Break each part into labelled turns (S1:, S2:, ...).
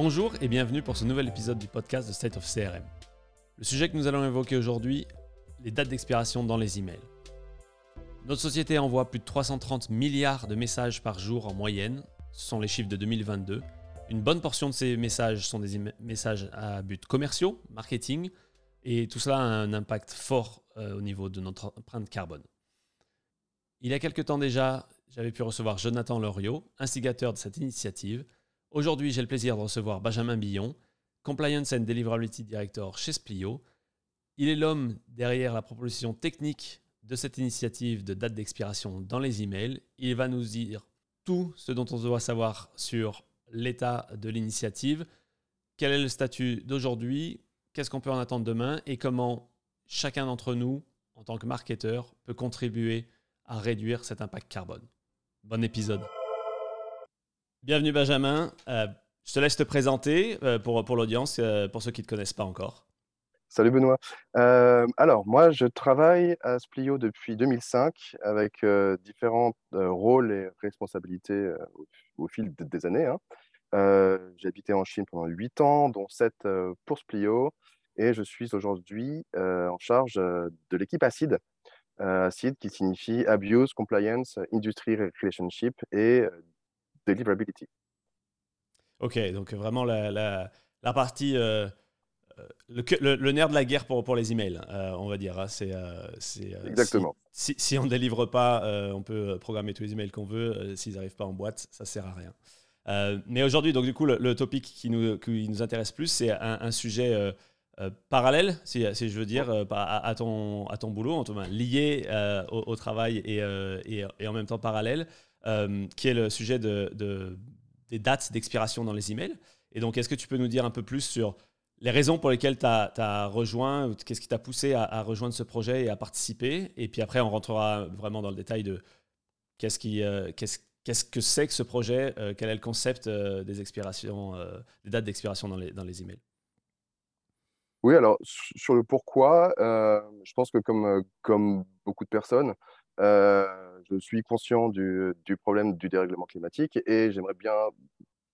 S1: Bonjour et bienvenue pour ce nouvel épisode du podcast de State of CRM. Le sujet que nous allons évoquer aujourd'hui, les dates d'expiration dans les emails. Notre société envoie plus de 330 milliards de messages par jour en moyenne, ce sont les chiffres de 2022. Une bonne portion de ces messages sont des messages à but commerciaux, marketing, et tout cela a un impact fort euh, au niveau de notre empreinte carbone. Il y a quelque temps déjà, j'avais pu recevoir Jonathan Loriot, instigateur de cette initiative. Aujourd'hui, j'ai le plaisir de recevoir Benjamin Billon, Compliance and Deliverability Director chez Splio. Il est l'homme derrière la proposition technique de cette initiative de date d'expiration dans les emails. Il va nous dire tout ce dont on doit savoir sur l'état de l'initiative, quel est le statut d'aujourd'hui, qu'est-ce qu'on peut en attendre demain? Et comment chacun d'entre nous, en tant que marketeur, peut contribuer à réduire cet impact carbone. Bon épisode. Bienvenue Benjamin. Euh, je te laisse te présenter euh, pour, pour l'audience, euh, pour ceux qui ne te connaissent pas encore.
S2: Salut Benoît. alors, moi, je travaille à Splio depuis 2005 avec différents rôles et responsabilités au, fil des années. Hein. J'ai habité en Chine pendant 8 ans, dont 7 pour Splio, et je suis aujourd'hui en charge de l'équipe ACID, ACID qui signifie Abuse, Compliance, Industry Relationship et Deliverability.
S1: Ok, donc vraiment la, la, la partie, euh, le, le, nerf de la guerre pour, pour les emails, euh, on va dire. Hein, c'est,
S2: euh, Exactement.
S1: Si, si, on ne délivre pas, on peut programmer tous les emails qu'on veut. S'ils n'arrivent pas en boîte, ça ne sert à rien. mais aujourd'hui, donc du coup, le, topic qui nous, qui nous intéresse plus, c'est un, un, sujet parallèle, si, si, je veux dire, à, à, ton, à ton boulot, en tout cas lié au, au, travail et, et, et, en même temps parallèle. Euh, qui est le sujet de, des dates d'expiration dans les emails. Et donc, est-ce que tu peux nous dire un peu plus sur les raisons pour lesquelles tu as, rejoint, qu'est-ce qui t'a poussé à, rejoindre ce projet et à participer? Et puis après, on rentrera vraiment dans le détail de qu'est-ce, euh, que c'est que ce projet, euh, quel est le concept des dates d'expiration dans les, emails.
S2: Oui, alors sur le pourquoi, je pense que comme beaucoup de personnes, je suis conscient du, problème du dérèglement climatique et j'aimerais bien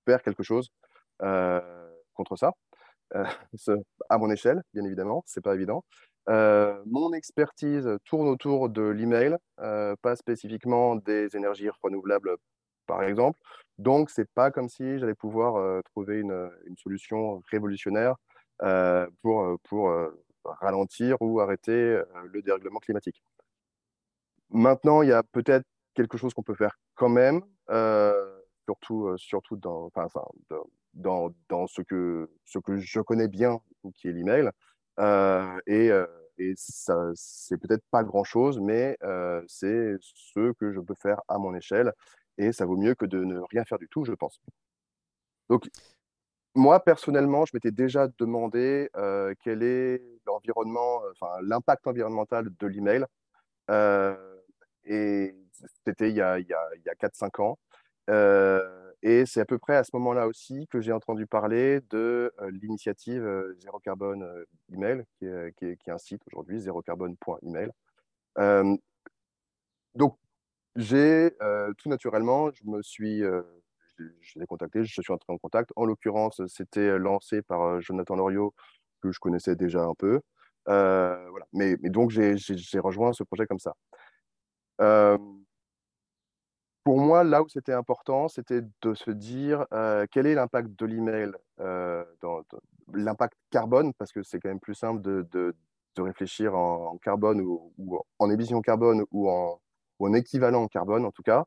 S2: faire quelque chose contre ça, à mon échelle, bien évidemment, c'est pas évident. mon expertise tourne autour de l'email, pas spécifiquement des énergies renouvelables, par exemple. Donc, c'est pas comme si j'allais pouvoir trouver une, solution révolutionnaire pour ralentir ou arrêter le dérèglement climatique. Maintenant, il y a peut-être quelque chose qu'on peut faire quand même, euh, surtout, euh, surtout dans, dans, ce, que, ce que je connais bien, qui est l'email. Euh, et, et ça, c'est peut-être pas grand-chose, mais c'est ce que je peux faire à mon échelle. Et ça vaut mieux que de ne rien faire du tout, je pense. Donc, moi, personnellement, je m'étais déjà demandé quel est l'environnement, enfin, l'impact environnemental de l'email. Et c'était il y a, il y a, il y a 4-5 ans. Euh, et c'est à peu près à ce moment-là aussi que j'ai entendu parler de euh, l'initiative euh, Zéro Carbone Email, qui est, qui, qui est, un site aujourd'hui, zérocarbone.email. donc, j'ai tout naturellement, je me suis, je, l'ai contacté, je suis entré en contact. En l'occurrence, c'était lancé par Jonathan Loriot, que je connaissais déjà un peu. voilà. mais donc, j'ai rejoint ce projet comme ça pour moi, là où c'était important, c'était de se dire quel est l'impact de l'email, l'impact carbone, parce que c'est quand même plus simple de, de, de réfléchir en, carbone ou, en émission carbone ou en, ou en, équivalent carbone en tout cas.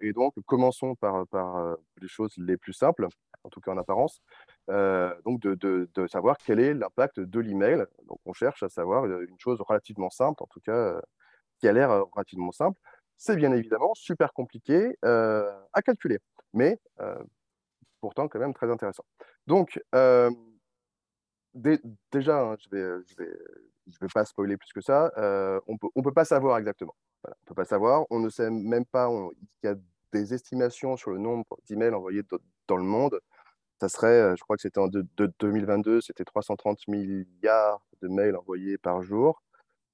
S2: et donc, commençons par, par, les choses les plus simples, en tout cas en apparence. donc, de, de, savoir quel est l'impact de l'email. Donc, on cherche à savoir une chose relativement simple, en tout cas qui a l'air euh, relativement simple. C'est bien évidemment super compliqué euh, à calculer, mais euh, pourtant quand même très intéressant. Donc, déjà, hein, je ne vais, pas spoiler plus que ça, on ne peut pas savoir exactement. On peut pas savoir, on ne sait même pas, il y a des estimations sur le nombre d'emails envoyés dans le monde. Ça serait, je crois que c'était en de, 2022, c'était 330 milliards de mails envoyés par jour.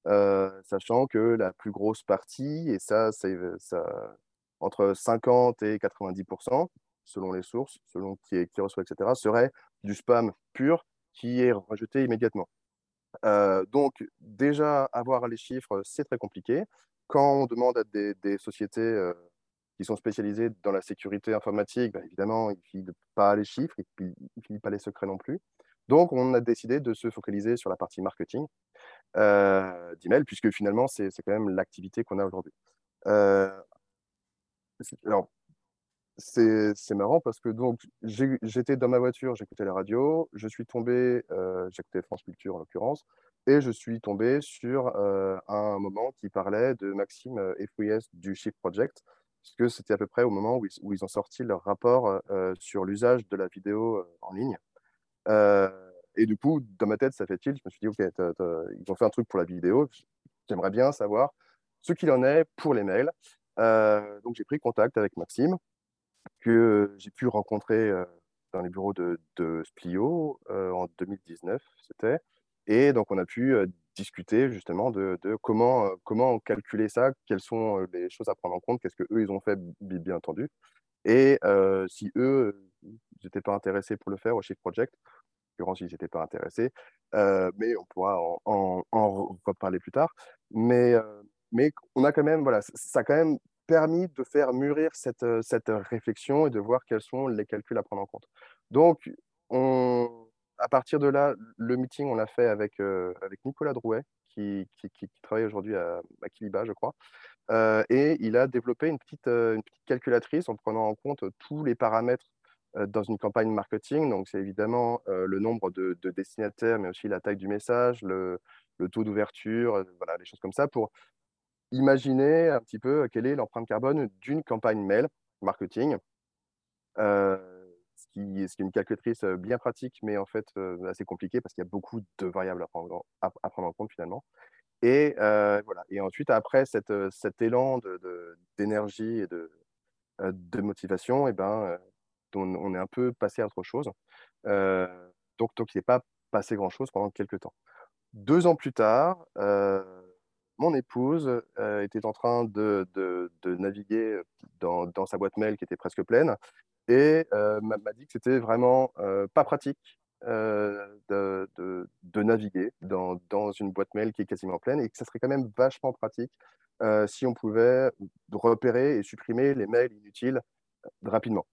S2: Euh, sachant que la plus grosse partie, et ça, c'est ça, entre 50 et 90%, selon les sources, selon qui, qui reçoit, etc., serait du spam pur qui est rejeté immédiatement. Euh, donc, déjà, avoir les chiffres, c'est très compliqué. Quand on demande à des, sociétés euh, qui sont spécialisées dans la sécurité informatique, ben, évidemment, ils ne pas les chiffres, ils ne filent pas les secrets non plus. Donc, on a décidé de se focaliser sur la partie marketing euh, d'email, puisque finalement, c'est quand même l'activité qu'on a aujourd'hui. Euh, alors, c'est marrant parce que donc j'étais dans ma voiture, j'écoutais la radio, je suis tombé, euh, j'écoutais France Culture en l'occurrence, et je suis tombé sur un moment qui parlait de Maxime Efouies du Chip Project, puisque c'était à peu près au moment où ils ont sorti leur rapport sur l'usage de la vidéo en ligne. Et du coup, dans ma tête, ça fait tilt. Je me suis dit, OK, ils ont fait un truc pour la vidéo. J'aimerais bien savoir ce qu'il en est pour les mails. donc, j'ai pris contact avec Maxime que j'ai pu rencontrer dans les bureaux de, Splio en 2019, c'était. Et donc, on a pu discuter justement de, de, comment, comment calculer ça, quelles sont les choses à prendre en compte, qu'est-ce qu'eux, ils ont fait, bien entendu. Et si eux n'étaient pas intéressés pour le faire au Shift Project, en l'occurrence, ils n'étaient pas intéressés, mais on pourra en, reparler plus tard. Mais, mais on a quand même, voilà, ça a quand même permis de faire mûrir cette, euh, cette réflexion et de voir quels sont les calculs à prendre en compte. Donc, on, à partir de là, le meeting, on l'a fait avec, euh, avec Nicolas Drouet, qui, qui, qui, travaille aujourd'hui à, à, Kiliba, je crois. Euh, et il a développé une petite, une petite calculatrice en prenant en compte tous les paramètres dans une campagne marketing. Donc, c'est évidemment le nombre de, de, destinataires, mais aussi la taille du message, le, taux d'ouverture, voilà, des choses comme ça, pour Imaginez un petit peu quelle est l'empreinte carbone d'une campagne mail marketing. Euh, ce, qui, est une calculatrice bien pratique, mais en fait assez compliqué parce qu'il y a beaucoup de variables à, prendre en compte finalement. Et voilà. Et ensuite, après cet élan d'énergie et de, de motivation, et eh ben, on, est un peu passé à autre chose. donc, donc, il n'est pas passé grand-chose pendant quelques temps. Deux ans plus tard, mon épouse euh, était en train de, naviguer dans, sa boîte mail qui était presque pleine et euh, m'a dit que c'était vraiment euh, pas pratique de, naviguer dans, une boîte mail qui est quasiment pleine et que ça serait quand même vachement pratique si on pouvait repérer et supprimer les mails inutiles rapidement.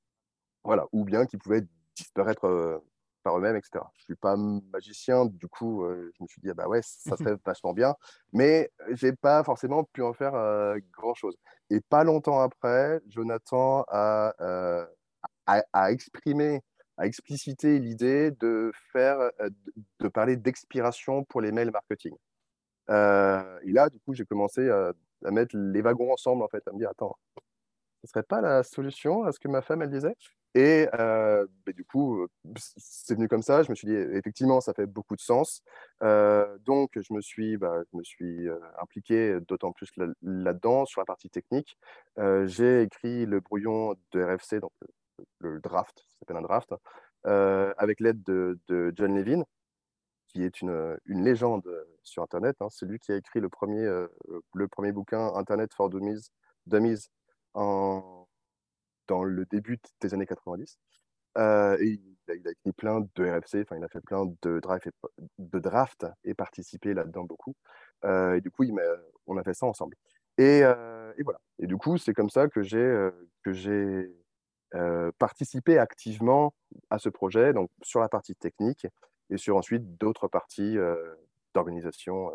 S2: Voilà, ou bien qu'ils pouvaient disparaître par eux-mêmes, etc. Je suis pas magicien, du coup, euh, je me suis dit, ah bah ouais, ça serait vachement bien, mais j'ai pas forcément pu en faire euh, grand-chose. Et pas longtemps après, Jonathan a, euh, a, exprimé, a explicité l'idée de faire, de, parler d'expiration pour les mails marketing. et là, du coup, j'ai commencé à, à, mettre les wagons ensemble, en fait, à me dire, attends, ce serait pas la solution à ce que ma femme, elle disait? Et euh, bah, du coup, c'est venu comme ça. Je me suis dit, effectivement, ça fait beaucoup de sens. Euh, donc, je me suis, bah, je me suis euh, impliqué d'autant plus là-dedans, sur la partie technique. J'ai écrit le brouillon de RFC, donc le, draft, ça s'appelle un draft, avec l'aide de, John Levin, qui est une, une légende sur Internet. Hein. C'est lui qui a écrit le premier, le premier bouquin Internet for Dummies, Dummies en dans le début des années 90. Euh, et il a, écrit plein de RFC, enfin, il a fait plein de, drive et, de draft et participé là-dedans beaucoup. Euh, du coup, il on a fait ça ensemble. Et, euh, et voilà. Et du coup, c'est comme ça que j'ai que j'ai participé activement à ce projet, donc sur la partie technique et sur ensuite d'autres parties d'organisation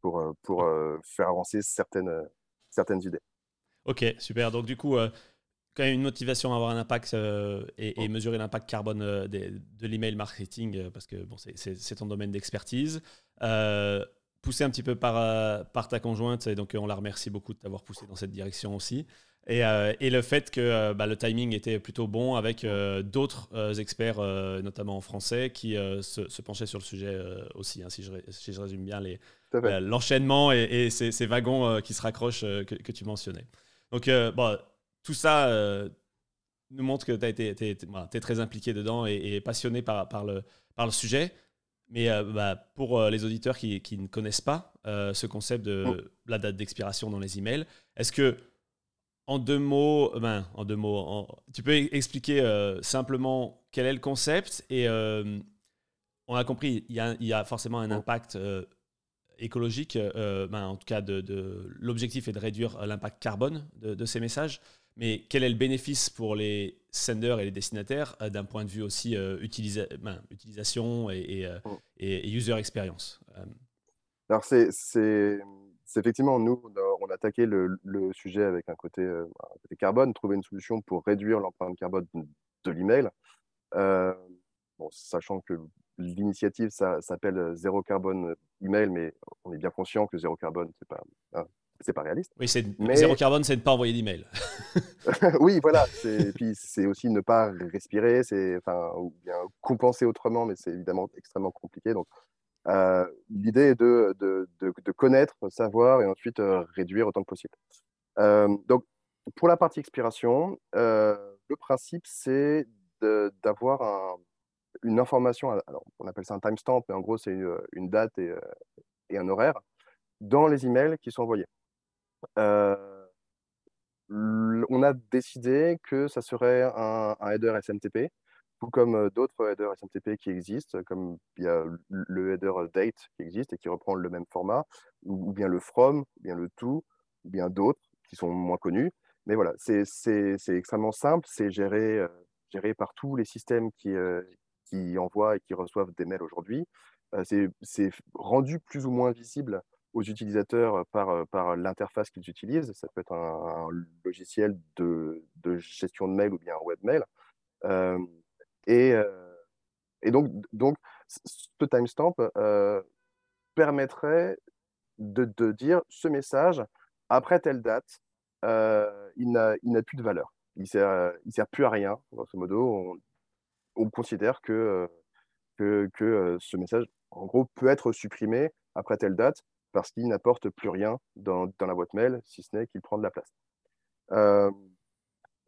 S2: pour, pour faire avancer certaines, certaines idées.
S1: Ok, super. Donc du coup, quand même une motivation à avoir un impact euh, et, mesurer l'impact carbone euh, de, l'email marketing, euh, parce que bon, c'est ton domaine d'expertise. poussé un petit peu par, par ta conjointe, et donc on la remercie beaucoup de t'avoir poussé dans cette direction aussi. Et, et le fait que bah, le timing était plutôt bon avec d'autres experts, notamment en français, qui se, penchaient sur le sujet aussi, hein, si, je, si, je, résume bien l'enchaînement et, ces, wagons qui se raccrochent que, que, tu mentionnais. Donc, bon, tout ça euh, nous montre que tu es, es, très impliqué dedans et, passionné par, par, le, par le sujet. Mais euh, bah, pour euh, les auditeurs qui, qui, ne connaissent pas ce concept de oh. la date d'expiration dans les emails, est-ce que, en deux mots, ben, en deux mots, tu peux expliquer simplement quel est le concept et on a compris, il y a, il y a forcément un impact écologique, ben, en tout cas de, l'objectif est de réduire l'impact carbone de, ces messages, mais quel est le bénéfice pour les senders et les destinataires d'un point de vue aussi ben, utilisation et, oh. et, user experience
S2: Alors c'est effectivement, nous, on a attaqué le, sujet avec un côté, côté, carbone, trouver une solution pour réduire l'empreinte carbone de l'email. Euh, bon, sachant que l'initiative s'appelle Zéro Carbone Email, mais on est bien conscient que Zéro Carbone, c'est pas, hein, c'est pas réaliste.
S1: Oui, mais... Zéro Carbone, c'est ne pas envoyer d'email.
S2: oui, voilà. Puis c'est aussi ne pas respirer, c'est enfin, ou bien compenser autrement, mais c'est évidemment extrêmement compliqué. Donc, euh, l'idée est de, de, de, connaître, savoir et ensuite euh, réduire autant que possible. Euh, donc, pour la partie expiration, le principe, c'est d'avoir une information, on appelle ça un timestamp, mais en gros, c'est une, date et, un horaire dans les emails qui sont envoyés. on a décidé que ça serait un header SMTP tout comme d'autres headers SMTP qui existent, comme il y a le header date qui existe et qui reprend le même format, ou, bien le from, ou bien le to, ou bien d'autres qui sont moins connus. Mais voilà, c'est extrêmement simple, c'est géré, géré par tous les systèmes qui, qui envoient et qui reçoivent des mails aujourd'hui. c'est rendu plus ou moins visible aux utilisateurs par, par l'interface qu'ils utilisent. Ça peut être un, logiciel de, de, gestion de mail ou bien un webmail. Et, et donc, donc, ce timestamp permettrait de, dire ce message, après telle date, il n'a plus de valeur. Il ne sert, sert plus à rien, grosso modo. On, on considère que, que, que, ce message, en gros, peut être supprimé après telle date parce qu'il n'apporte plus rien dans, dans, la boîte mail, si ce n'est qu'il prend de la place.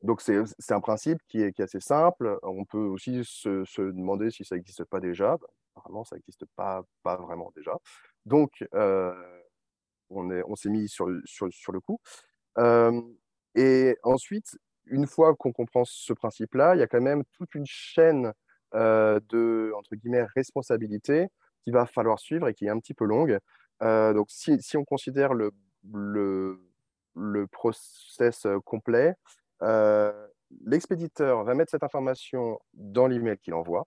S2: Donc, c'est un principe qui est, qui est, assez simple. On peut aussi se, se demander si ça n'existe pas déjà. Apparemment, ça n'existe pas, pas vraiment déjà. Donc, euh, on s'est mis sur, sur, sur, le coup. Euh, et ensuite, une fois qu'on comprend ce principe-là, il y a quand même toute une chaîne euh, de, entre guillemets, responsabilité qu'il va falloir suivre et qui est un petit peu longue. donc, si, si, on considère le, le, le process complet, euh, l'expéditeur va mettre cette information dans l'email qu'il envoie.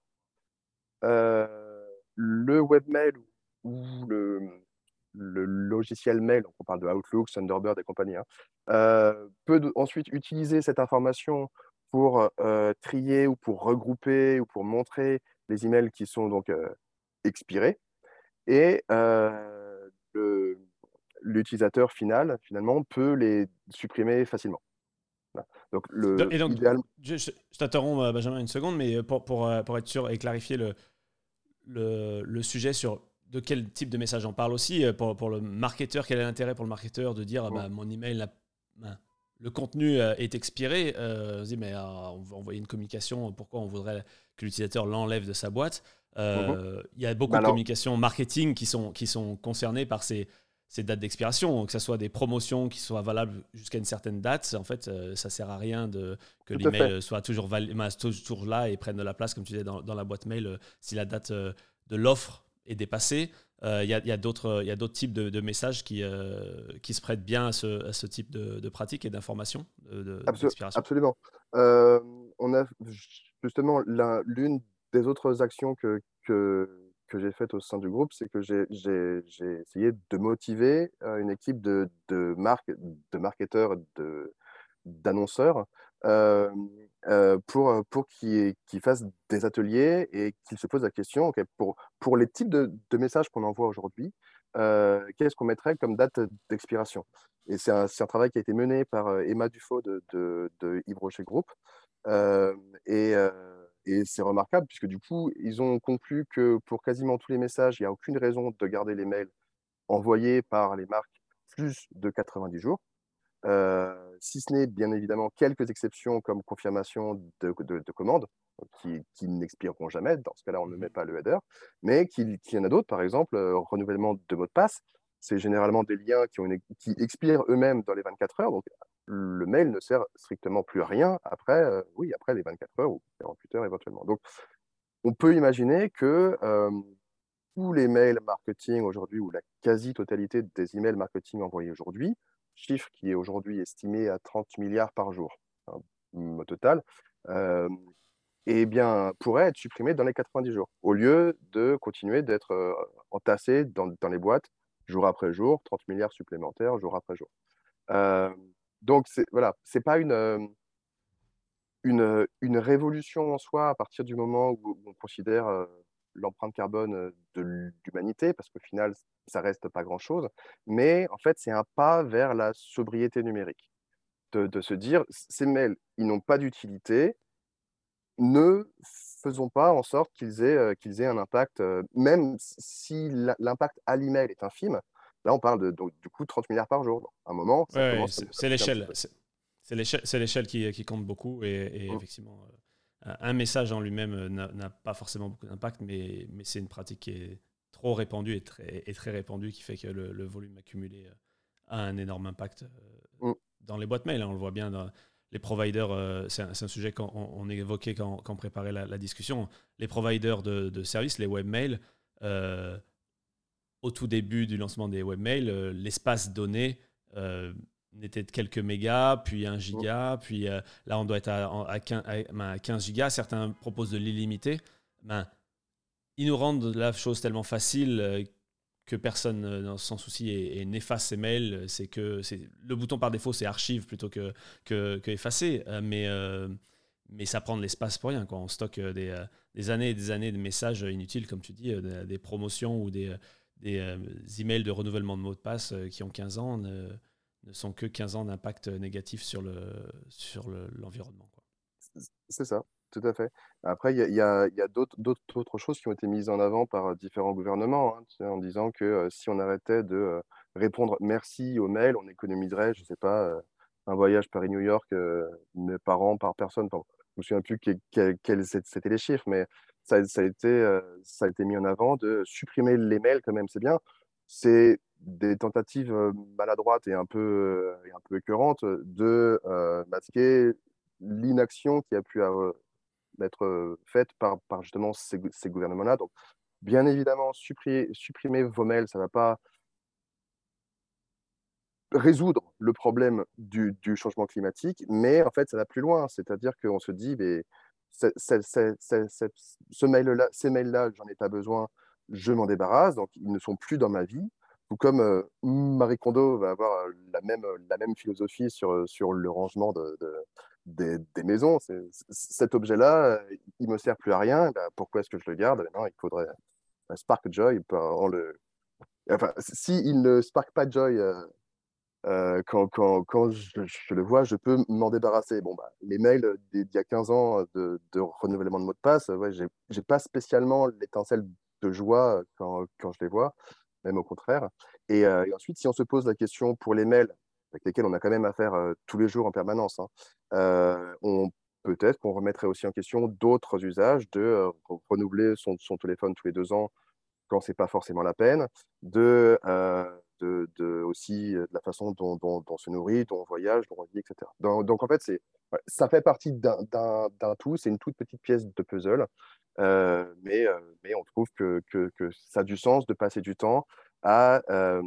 S2: Euh, le webmail ou le, logiciel mail, on parle de Outlook, Thunderbird et compagnie, hein, euh, peut ensuite utiliser cette information pour trier ou pour regrouper ou pour montrer les emails qui sont donc expirés. Et l'utilisateur final, finalement, peut les supprimer facilement.
S1: Donc, le, je, t'interromps, euh, Benjamin, une seconde, mais euh, pour, pour, euh, pour être sûr et clarifier le, le, le, sujet sur de quel type de message on parle aussi, pour, pour le marketeur, quel est l'intérêt pour le marketeur de dire bah, mon email, ben, le contenu est expiré, on se dit mais on va envoyer une communication, pourquoi on voudrait que l'utilisateur l'enlève de sa boîte mhm. Il y a beaucoup bah, de communications marketing qui sont, qui sont concernées par ces, ces dates d'expiration, que ce soit des promotions qui soient valables jusqu'à une certaine date, en fait, euh, ça sert à rien de, que l'email soit toujours, toujours là et prenne de la place, comme tu disais, dans, dans la boîte mail, euh, si la date euh, de l'offre est dépassée. Il y a, y a d'autres types de, de, messages qui, qui se prêtent bien à ce, à ce type de, de pratique et d'information de,
S2: Absolument. on a justement l'une des autres actions que, que que j'ai faite au sein du groupe, c'est que j'ai essayé de motiver une équipe de, de, de marketeurs, d'annonceurs pour, pour qu'ils fassent des ateliers et qu'ils se posent la question, pour, pour les types de, messages qu'on envoie aujourd'hui, qu'est-ce qu'on mettrait comme date d'expiration? Et c'est un, travail qui a été mené par Emma Dufaux de, de, de Group. et et c'est remarquable puisque du coup, ils ont conclu que pour quasiment tous les messages, il n'y a aucune raison de garder les mails envoyés par les marques plus de 90 jours. Euh, si ce n'est bien évidemment quelques exceptions comme confirmation de, de, commande qui, qui n'expireront jamais. Dans ce cas-là, on ne met pas le header, mais qu'il y en a d'autres, par exemple, euh, renouvellement de mot de passe. C'est généralement des liens qui, ont qui expirent eux-mêmes dans les 24 heures. Donc, le mail ne sert strictement plus à rien après, oui, après les 24 heures ou 48 heures éventuellement. Donc, on peut imaginer que tous les mails marketing aujourd'hui, ou la quasi-totalité des emails marketing envoyés aujourd'hui, chiffre qui est aujourd'hui estimé à 30 milliards par jour hein, au total, euh, bien, pourrait être supprimé dans les 90 jours, au lieu de continuer d'être euh, entassé dans, dans, les boîtes jour après jour, 30 milliards supplémentaires jour après jour. Euh, donc, voilà, ce n'est pas une, une, une, révolution en soi à partir du moment où, on considère l'empreinte carbone de l'humanité, parce qu'au final, ça reste pas grand-chose. Mais en fait, c'est un pas vers la sobriété numérique. De, de se dire, ces mails, ils n'ont pas d'utilité, ne faisons pas en sorte qu'ils aient, qu'ils aient un impact, même si l'impact à l'email est infime. Là, on parle de, donc, du coup, 30 milliards par jour. À un moment,
S1: c'est l'échelle. C'est l'échelle qui, qui, compte beaucoup. Et, mmh. effectivement, un message en lui-même euh, n'a pas forcément beaucoup d'impact, mais, mais c'est une pratique qui est trop répandue et très, et très répandue qui fait que le, volume accumulé euh, a un énorme impact euh, mm. dans les boîtes mail. Hein. On le voit bien dans les providers, c'est un, sujet qu'on évoquait quand, quand on préparait la, discussion. Les providers de, services, les webmails, au tout début du lancement des webmails, l'espace donné n'était de quelques mégas, puis 1 giga, puis euh, là on doit être à, 15, ben, gigas. Certains proposent de l'illimité. Ben, ils nous rendent la chose tellement facile euh, que personne euh, sans souci et, n'efface ses mails. C'est que le bouton par défaut c'est archive plutôt que, que, effacer, mais, mais ça prend de l'espace pour rien. Quoi. On stocke des, des, années et des années de messages inutiles, comme tu dis, des, promotions ou des, des emails de renouvellement de mots de passe qui ont 15 ans ne sont que 15 ans d'impact négatif sur. Le, sur l'environnement
S2: C'est ça, tout à fait. Après, il y a, d'autres choses qui ont été mises en avant par différents gouvernements, hein, en disant que euh, si on arrêtait de euh, répondre merci aux mails, on économiserait, je ne sais pas, euh, un voyage Paris-New York par an, par personne. Je ne me souviens plus quels c'était les chiffres, mais ça, ça, a été, mis en avant de supprimer les mails quand même, c'est bien. C'est des tentatives maladroites et un peu, et écœurantes de masquer l'inaction qui a pu être faite par, justement ces, gouvernements-là. Donc, bien évidemment, supprimer vos mails, ça ne va pas résoudre le problème du, changement climatique, mais en fait, ça va plus loin. C'est-à-dire qu'on se dit, mais ce mail-là, ces mails-là, j'en ai pas besoin, je m'en débarrasse, donc ils ne sont plus dans ma vie comme Marie Kondo va avoir la même, la même philosophie sur, sur le rangement de, des, maisons, cet objet-là, il me sert plus à rien. Bah, pourquoi est-ce que je le garde? Non, il faudrait Spark Joy. Enfin, s'il ne spark pas Joy quand, quand, quand je, le vois, je peux m'en débarrasser. Bon, bah, les mails d'il y a 15 ans de, de, renouvellement de mot de passe, ouais, j'ai pas spécialement l'étincelle de joie quand, quand je les vois même au contraire. Euh, et, ensuite, si on se pose la question pour les mails, avec lesquels on a quand même affaire euh, tous les jours en permanence, hein, euh, on peut-être qu'on remettrait aussi en question d'autres usages, de renouveler son, son, téléphone tous les deux ans quand c'est pas forcément la peine, de, de, aussi de la façon dont, on se nourrit, dont on voyage, dont on vit, etc. Donc, en fait, ça fait partie d'un tout, c'est une toute petite pièce de puzzle euh, mais, euh, mais on trouve que, ça a du sens de passer du temps à euh,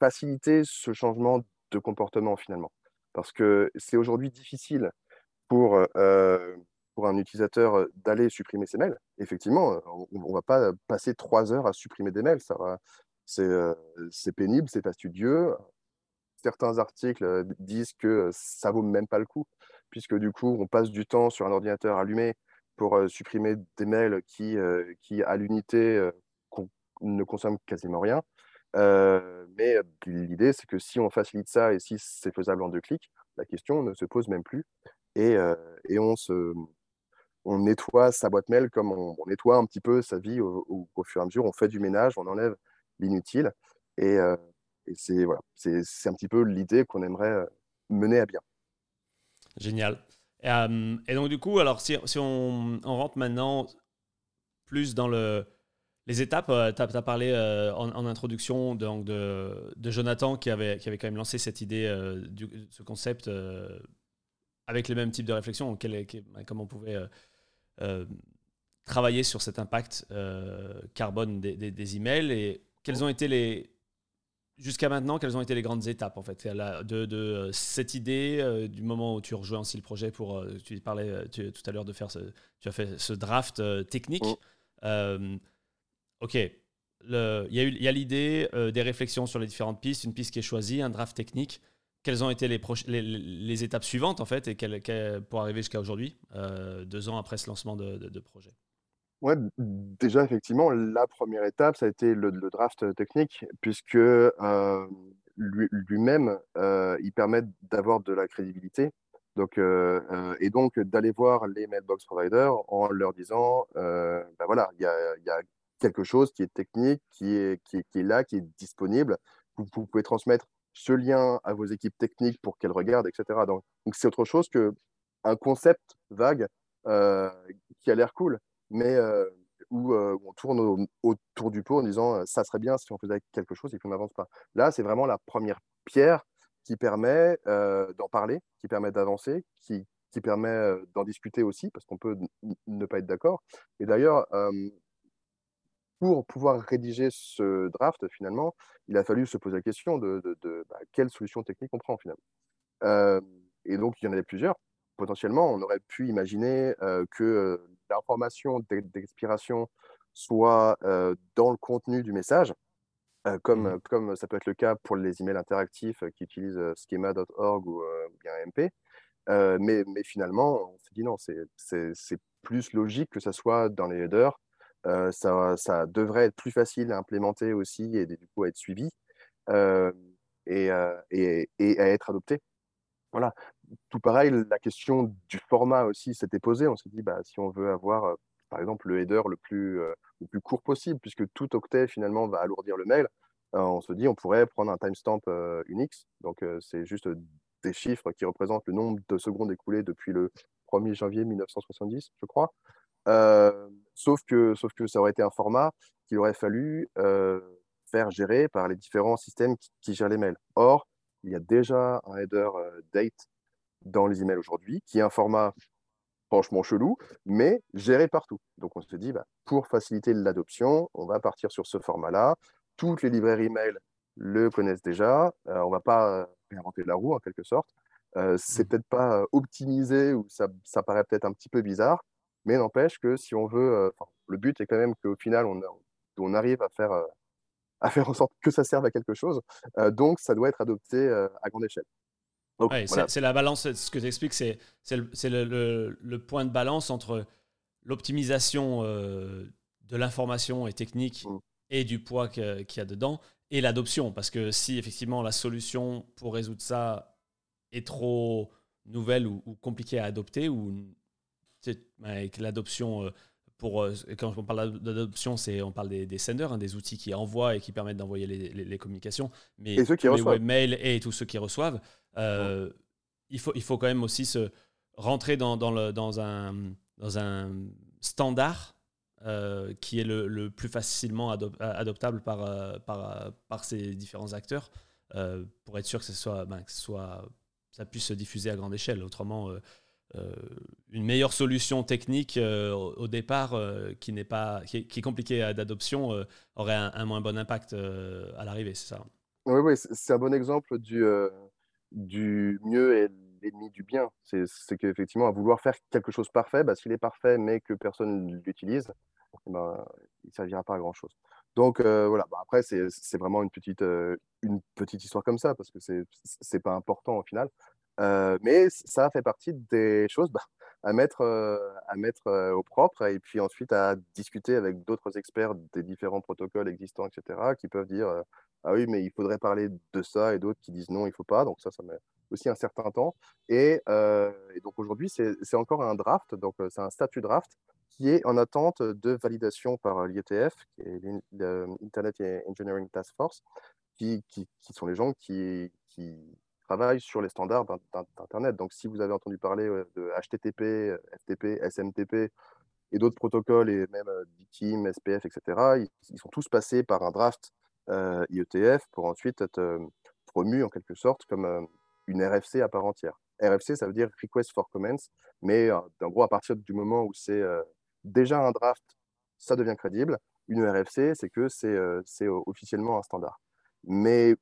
S2: faciliter ce changement de comportement finalement. Parce que c'est aujourd'hui difficile pour, pour un utilisateur d'aller supprimer ses mails. Effectivement, on ne va pas passer trois heures à supprimer des mails. C'est pénible, c'est fastidieux. Certains articles disent que ça vaut même pas le coup, puisque du coup, on passe du temps sur un ordinateur allumé pour supprimer des mails qui, qui à l'unité, ne consomment quasiment rien. mais l'idée, c'est que si on facilite ça et si c'est faisable en deux clics, la question ne se pose même plus. Et, et on, se, on nettoie sa boîte mail comme on, nettoie un petit peu sa vie au, fur et à mesure. On fait du ménage, on enlève l'inutile. Et, et c'est voilà, un petit peu l'idée qu'on aimerait mener à bien.
S1: Génial. Euh, et donc, du coup, alors, si, si on, rentre maintenant plus dans le, Les étapes, tu as, parlé en, introduction de, de, Jonathan qui avait, qui avait quand même lancé cette idée, du, ce concept avec le même type de réflexion, comment on pouvait travailler sur cet impact carbone des, des, des, emails et quelles ont été les, jusqu'à maintenant, quelles ont été les grandes étapes en fait? De, de euh, cette idée euh, du moment où tu rejoins aussi le projet pour euh, tu parlais tout à l'heure de faire ce, tu as fait ce draft technique. Oh. ok, il y a l'idée des réflexions sur les différentes pistes, une piste qui est choisie, un draft technique. Quelles ont été les, les, les étapes suivantes en fait et pour arriver jusqu'à aujourd'hui, deux ans après ce lancement de, de projet?
S2: Ouais, déjà, effectivement, la première étape, ça a été le, draft technique, puisque lui-même, il permet d'avoir de la crédibilité. Donc, et donc, d'aller voir les mailbox providers en leur disant, ben voilà, il y a, quelque chose qui est technique, qui est, qui est, là, qui est disponible. Vous, pouvez transmettre ce lien à vos équipes techniques pour qu'elles regardent, etc. Donc c'est autre chose qu'un concept vague qui a l'air cool mais euh, où, euh, on tourne autour du pot en disant ça serait bien si on faisait quelque chose et qu'on n'avance pas. Là, c'est vraiment la première pierre qui permet d'en parler, qui permet d'avancer, qui, qui permet d'en discuter aussi, parce qu'on peut ne pas être d'accord. Et d'ailleurs, pour pouvoir rédiger ce draft, finalement, il a fallu se poser la question de, de, bah, quelle solution technique on prend finalement. et donc, il y en avait plusieurs. Potentiellement, on aurait pu imaginer que l'information d'expiration soit euh, dans le contenu du message, euh, comme, mmh comme ça peut être le cas pour les emails interactifs qui utilisent euh, schema.org ou bien MP. mais, mais, finalement, on s'est dit non, c'est plus logique que ça soit dans les headers. ça, ça, devrait être plus facile à implémenter aussi et du coup à être suivi et, et, et, à être adopté. Voilà tout pareil, la question du format aussi s'était posée. On s'est dit, bah, si on veut avoir, euh, par exemple, le header le plus, euh, le plus court possible, puisque tout octet finalement va alourdir le mail, euh, on se dit, on pourrait prendre un timestamp Unix. Donc, c'est juste des chiffres qui représentent le nombre de secondes écoulées depuis le 1er janvier 1970, je crois. sauf, que, sauf que ça aurait été un format qu'il aurait fallu faire gérer par les différents systèmes qui, qui, gèrent les mails. Or, il y a déjà un header date dans les emails aujourd'hui, qui est un format franchement chelou, mais géré partout. Donc on se dit, bah, pour faciliter l'adoption, on va partir sur ce format-là. Toutes les librairies email le connaissent déjà. Euh, on ne va pas euh, réinventer la roue en quelque sorte. Euh, c'est mmh. peut-être pas optimisé ou ça, ça paraît peut-être un petit peu bizarre, mais n'empêche que si on veut, le but est quand même qu'au final, on, on, arrive à faire, à faire en sorte que ça serve à quelque chose. donc ça doit être adopté à grande échelle.
S1: C'est la balance, ce que tu expliques, c'est le, le, point de balance entre l'optimisation euh, de l'information et technique mm. et du poids qu'il y a dedans et l'adoption. Parce que si effectivement la solution pour résoudre ça est trop nouvelle ou, compliquée à adopter, ou avec l'adoption euh, pour, euh, quand on parle d'adoption, c'est on parle des, senders, hein, des outils qui envoient et qui permettent d'envoyer les, les, communications, mais
S2: et ceux qui
S1: les webmails et tous ceux qui reçoivent, euh, il, faut, il faut quand même aussi se rentrer dans, dans, le, dans, un, dans un standard euh, qui est le, le plus facilement adoptable par, par, par ces différents acteurs pour être sûr que, ce soit, ben, que ce soit, ça puisse se diffuser à grande échelle. Autrement, une meilleure solution technique euh, au, départ euh, qui n'est pas qui est, compliquée d'adoption aurait un, moins bon impact à l'arrivée, c'est ça?
S2: Oui, oui, c'est un bon exemple du, du mieux et l'ennemi du bien. C'est qu'effectivement, à vouloir faire quelque chose parfait, bah, s'il est parfait mais que personne l'utilise, eh ben, il ne servira pas à grand chose. Donc voilà, bah, après, c'est vraiment une petite, une petite histoire comme ça, parce que c'est n'est pas important au final. Euh, mais ça fait partie des choses bah, à mettre, euh, à mettre euh, au propre et puis ensuite à discuter avec d'autres experts des différents protocoles existants, etc., qui peuvent dire Ah oui, mais il faudrait parler de ça et d'autres qui disent non, il ne faut pas. Donc ça, ça met aussi un certain temps. Et, donc aujourd'hui, c'est encore un draft, donc c'est un statut draft qui est en attente de validation par l'IETF, l'Internet Engineering Task Force, qui, qui, qui, sont les gens qui travaille sur les standards d'Internet. Donc, si vous avez entendu parler de HTTP, FTP, SMTP et d'autres protocoles, et même DKIM, SPF, etc., ils, sont tous passés par un draft IETF pour ensuite être promus en quelque sorte comme une RFC à part entière. RFC, ça veut dire Request for Comments, mais en gros, à partir du moment où c'est déjà un draft, ça devient crédible. Une RFC, c'est que c'est officiellement un standard. Mais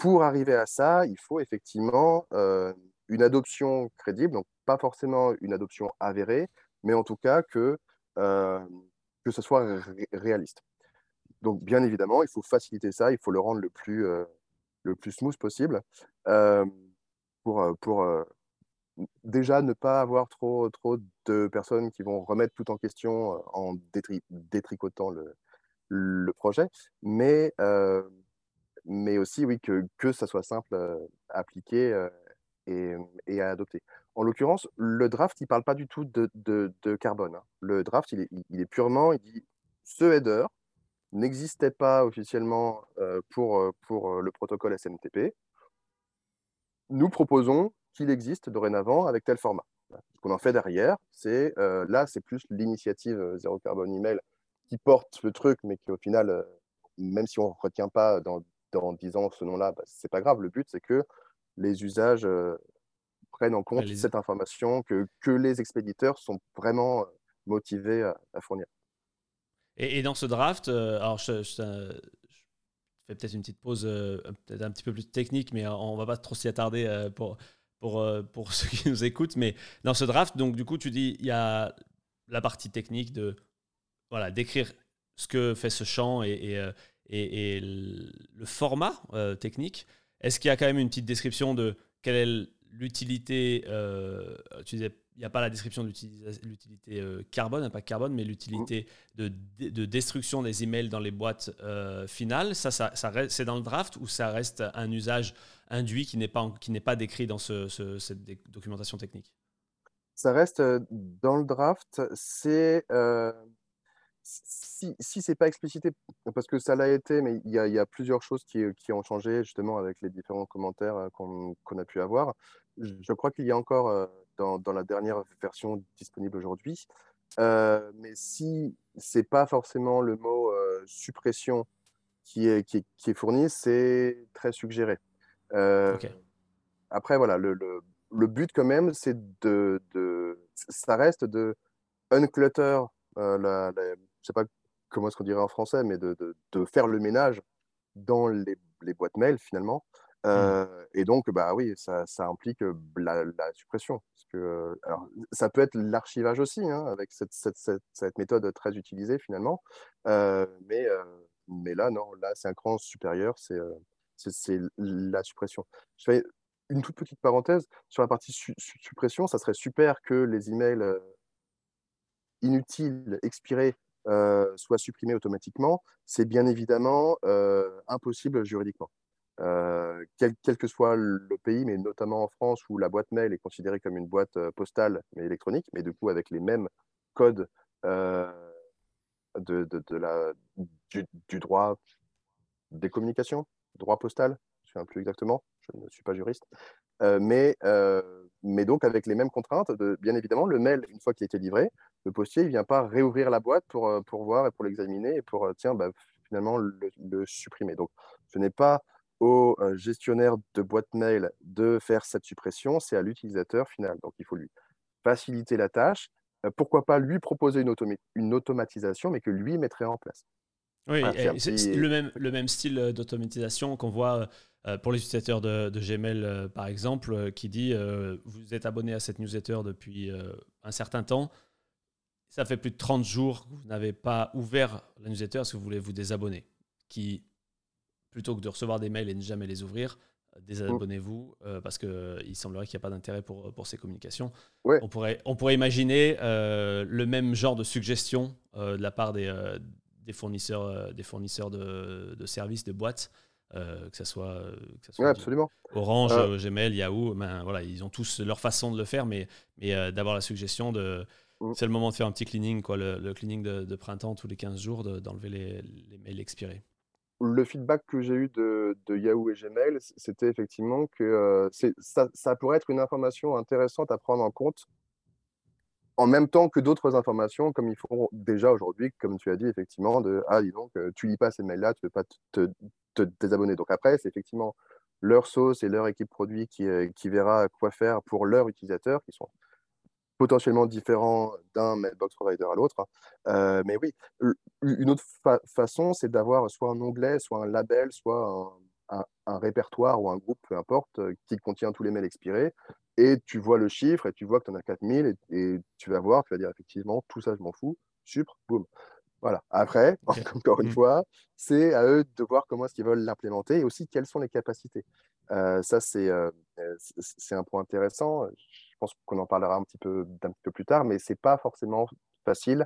S2: pour arriver à ça, il faut effectivement une adoption crédible, donc pas forcément une adoption avérée, mais en tout cas que, que ce soit réaliste. Donc, bien évidemment, il faut faciliter ça, il faut le rendre le plus, le plus smooth possible pour, pour déjà ne pas avoir trop, trop de personnes qui vont remettre tout en question en détricotant le, le, projet, mais, mais aussi oui, que, que ça soit simple à appliquer et, et, à adopter. En l'occurrence, le draft, il ne parle pas du tout de, de, de carbone. Hein. Le draft, il est, il est, purement, il dit, ce header n'existait pas officiellement pour, pour le protocole SMTP. Nous proposons qu'il existe dorénavant avec tel format. Ce qu'on en fait derrière, c'est là, c'est plus l'initiative Zéro Carbone Email qui porte le truc, mais qui au final, même si on ne retient pas dans, 10 ans ce nom-là, bah, ce n'est pas grave. Le but, c'est que les usages prennent en compte cette information que, que les expéditeurs sont vraiment motivés à, fournir.
S1: Et, dans ce draft, alors je, fais peut-être une petite pause, peut-être un petit peu plus technique, mais on va pas trop s'y attarder pour, pour, pour ceux qui nous écoutent. Mais dans ce draft, donc du coup, tu dis, il y a la partie technique de voilà, d'écrire ce que fait ce champ et, et, et le format technique. Est-ce qu'il y a quand même une petite description de quelle est l'utilité euh, Tu disais, il n'y a pas la description de l'utilité euh, carbone, pas carbone, mais l'utilité de, de, destruction des emails dans les boîtes euh, finales. Ça, ça, ça c'est dans le draft ou ça reste un usage induit qui n'est pas, pas décrit dans ce, cette documentation technique?
S2: Ça reste dans le draft. C'est si, si ce n'est pas explicité, parce que ça l'a été, mais il y, a, plusieurs choses qui, qui, ont changé justement avec les différents commentaires euh, qu'on a pu avoir. Je, crois qu'il y a encore euh, dans, dans, la dernière version disponible aujourd'hui, euh, mais si ce n'est pas forcément le mot suppression qui est, qui est, fourni, c'est très suggéré. Après, voilà, le, le, le, but quand même, c'est de, de, ça reste de unclutter la, la, je sais pas comment est-ce qu'on dirait en français, mais de, de, faire le ménage dans les, les boîtes mail finalement. Mmh. Euh, et donc, bah oui, ça, ça implique la, la, suppression. Parce que, alors, ça peut être l'archivage aussi, hein, avec cette, cette, cette, méthode très utilisée finalement. Euh, mais, euh, mais là, non, là, c'est un cran supérieur, c'est c'est la suppression. Je fais une toute petite parenthèse sur la partie suppression. Ça serait super que les emails inutiles, expirés, euh, soit supprimé automatiquement, c'est bien évidemment euh, impossible juridiquement. Euh, quel, que soit le pays, mais notamment en France où la boîte mail est considérée comme une boîte postale mais électronique, mais du coup avec les mêmes codes de, de, la, du, droit des communications, droit postal, je ne sais plus exactement, je ne suis pas juriste, mais mais donc avec les mêmes contraintes, de, bien évidemment, le mail, une fois qu'il a été livré, le postier ne vient pas réouvrir la boîte pour, pour voir et pour l'examiner et pour, tiens, bah, finalement, le, supprimer. Donc, ce n'est pas au gestionnaire de boîte mail de faire cette suppression, c'est à l'utilisateur final. Donc, il faut lui faciliter la tâche. pourquoi pas lui proposer une, une automatisation, mais que lui mettrait en place.
S1: Oui, c'est le, même, le même style d'automatisation qu'on voit pour les utilisateurs de, Gmail, par exemple, qui dit vous êtes abonné à cette newsletter depuis un certain temps, ça fait plus de 30 jours que vous n'avez pas ouvert la newsletter, est-ce que vous voulez vous désabonner Qui, plutôt que de recevoir des mails et ne jamais les ouvrir, désabonnez-vous parce qu'il semblerait qu'il n'y a pas d'intérêt pour, pour ces communications. On, pourrait, on pourrait imaginer le même genre de suggestion de la part des, des fournisseurs, des fournisseurs de, de services, de boîtes. Euh, que ce soit, euh,
S2: absolument.
S1: Orange, euh, Gmail, Yahoo, ben, voilà, ils ont tous leur façon de le faire, mais, mais d'avoir la suggestion de. Mm. C'est le moment de faire un petit cleaning, quoi, le, cleaning de, printemps tous les 15 jours, d'enlever les, les, mails expirés.
S2: Le feedback que j'ai eu de, de, Yahoo et Gmail, c'était effectivement que ça, ça, pourrait être une information intéressante à prendre en compte en même temps que d'autres informations, comme ils font déjà aujourd'hui, comme tu as dit, effectivement, de Ah, dis donc, tu lis pas ces mails-là, tu ne peux pas te, te, désabonner. Donc après, c'est effectivement leur sauce et leur équipe produit qui, qui verra quoi faire pour leurs utilisateurs, qui sont potentiellement différents d'un mailbox provider à l'autre. mais oui, une autre façon, c'est d'avoir soit un onglet, soit un label, soit un, un, répertoire ou un groupe, peu importe, qui contient tous les mails expirés. Et tu vois le chiffre et tu vois que tu en as 4000 et, et, tu vas voir, tu vas dire effectivement, tout ça, je m'en fous, super, boum. Voilà. Après, encore une mmh. fois, c'est à eux de voir comment est-ce qu'ils veulent l'implémenter et aussi quelles sont les capacités. Euh, ça, euh, c'est un point intéressant. Je pense qu'on en parlera un petit peu, d'un petit peu plus tard, mais ce n'est pas forcément facile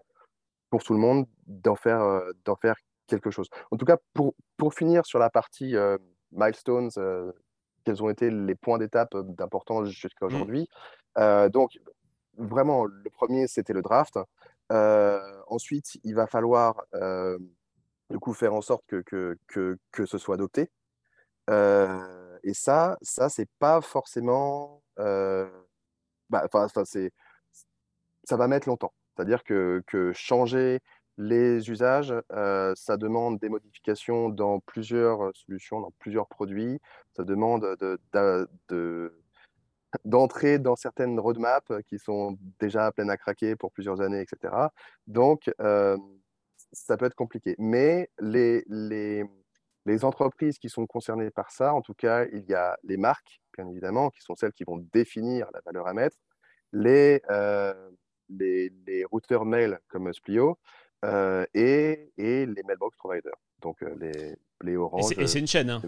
S2: pour tout le monde d'en faire, euh, d'en faire quelque chose. En tout cas, pour, pour finir sur la partie milestones, quels ont été les points d'étape d'importance jusqu'à mmh. aujourd'hui. donc, vraiment, le premier, c'était le draft. ensuite, il va falloir du coup faire en sorte que, que, que, que ce soit adopté. et ça, ça c'est pas forcément. Bah, ça va mettre longtemps. C'est-à-dire que, changer les usages, ça demande des modifications dans plusieurs solutions, dans plusieurs produits. Ça demande de, de, d'entrer dans certaines roadmaps qui sont déjà pleines à craquer pour plusieurs années, etc. Donc, ça peut être compliqué. Mais les, les, entreprises qui sont concernées par ça, en tout cas, il y a les marques, bien évidemment, qui sont celles qui vont définir la valeur à mettre, les, les, les, routeurs mail comme Splio et, et, les mailbox providers. Donc, les, les Orange.
S1: Et c'est une chaîne. Hein.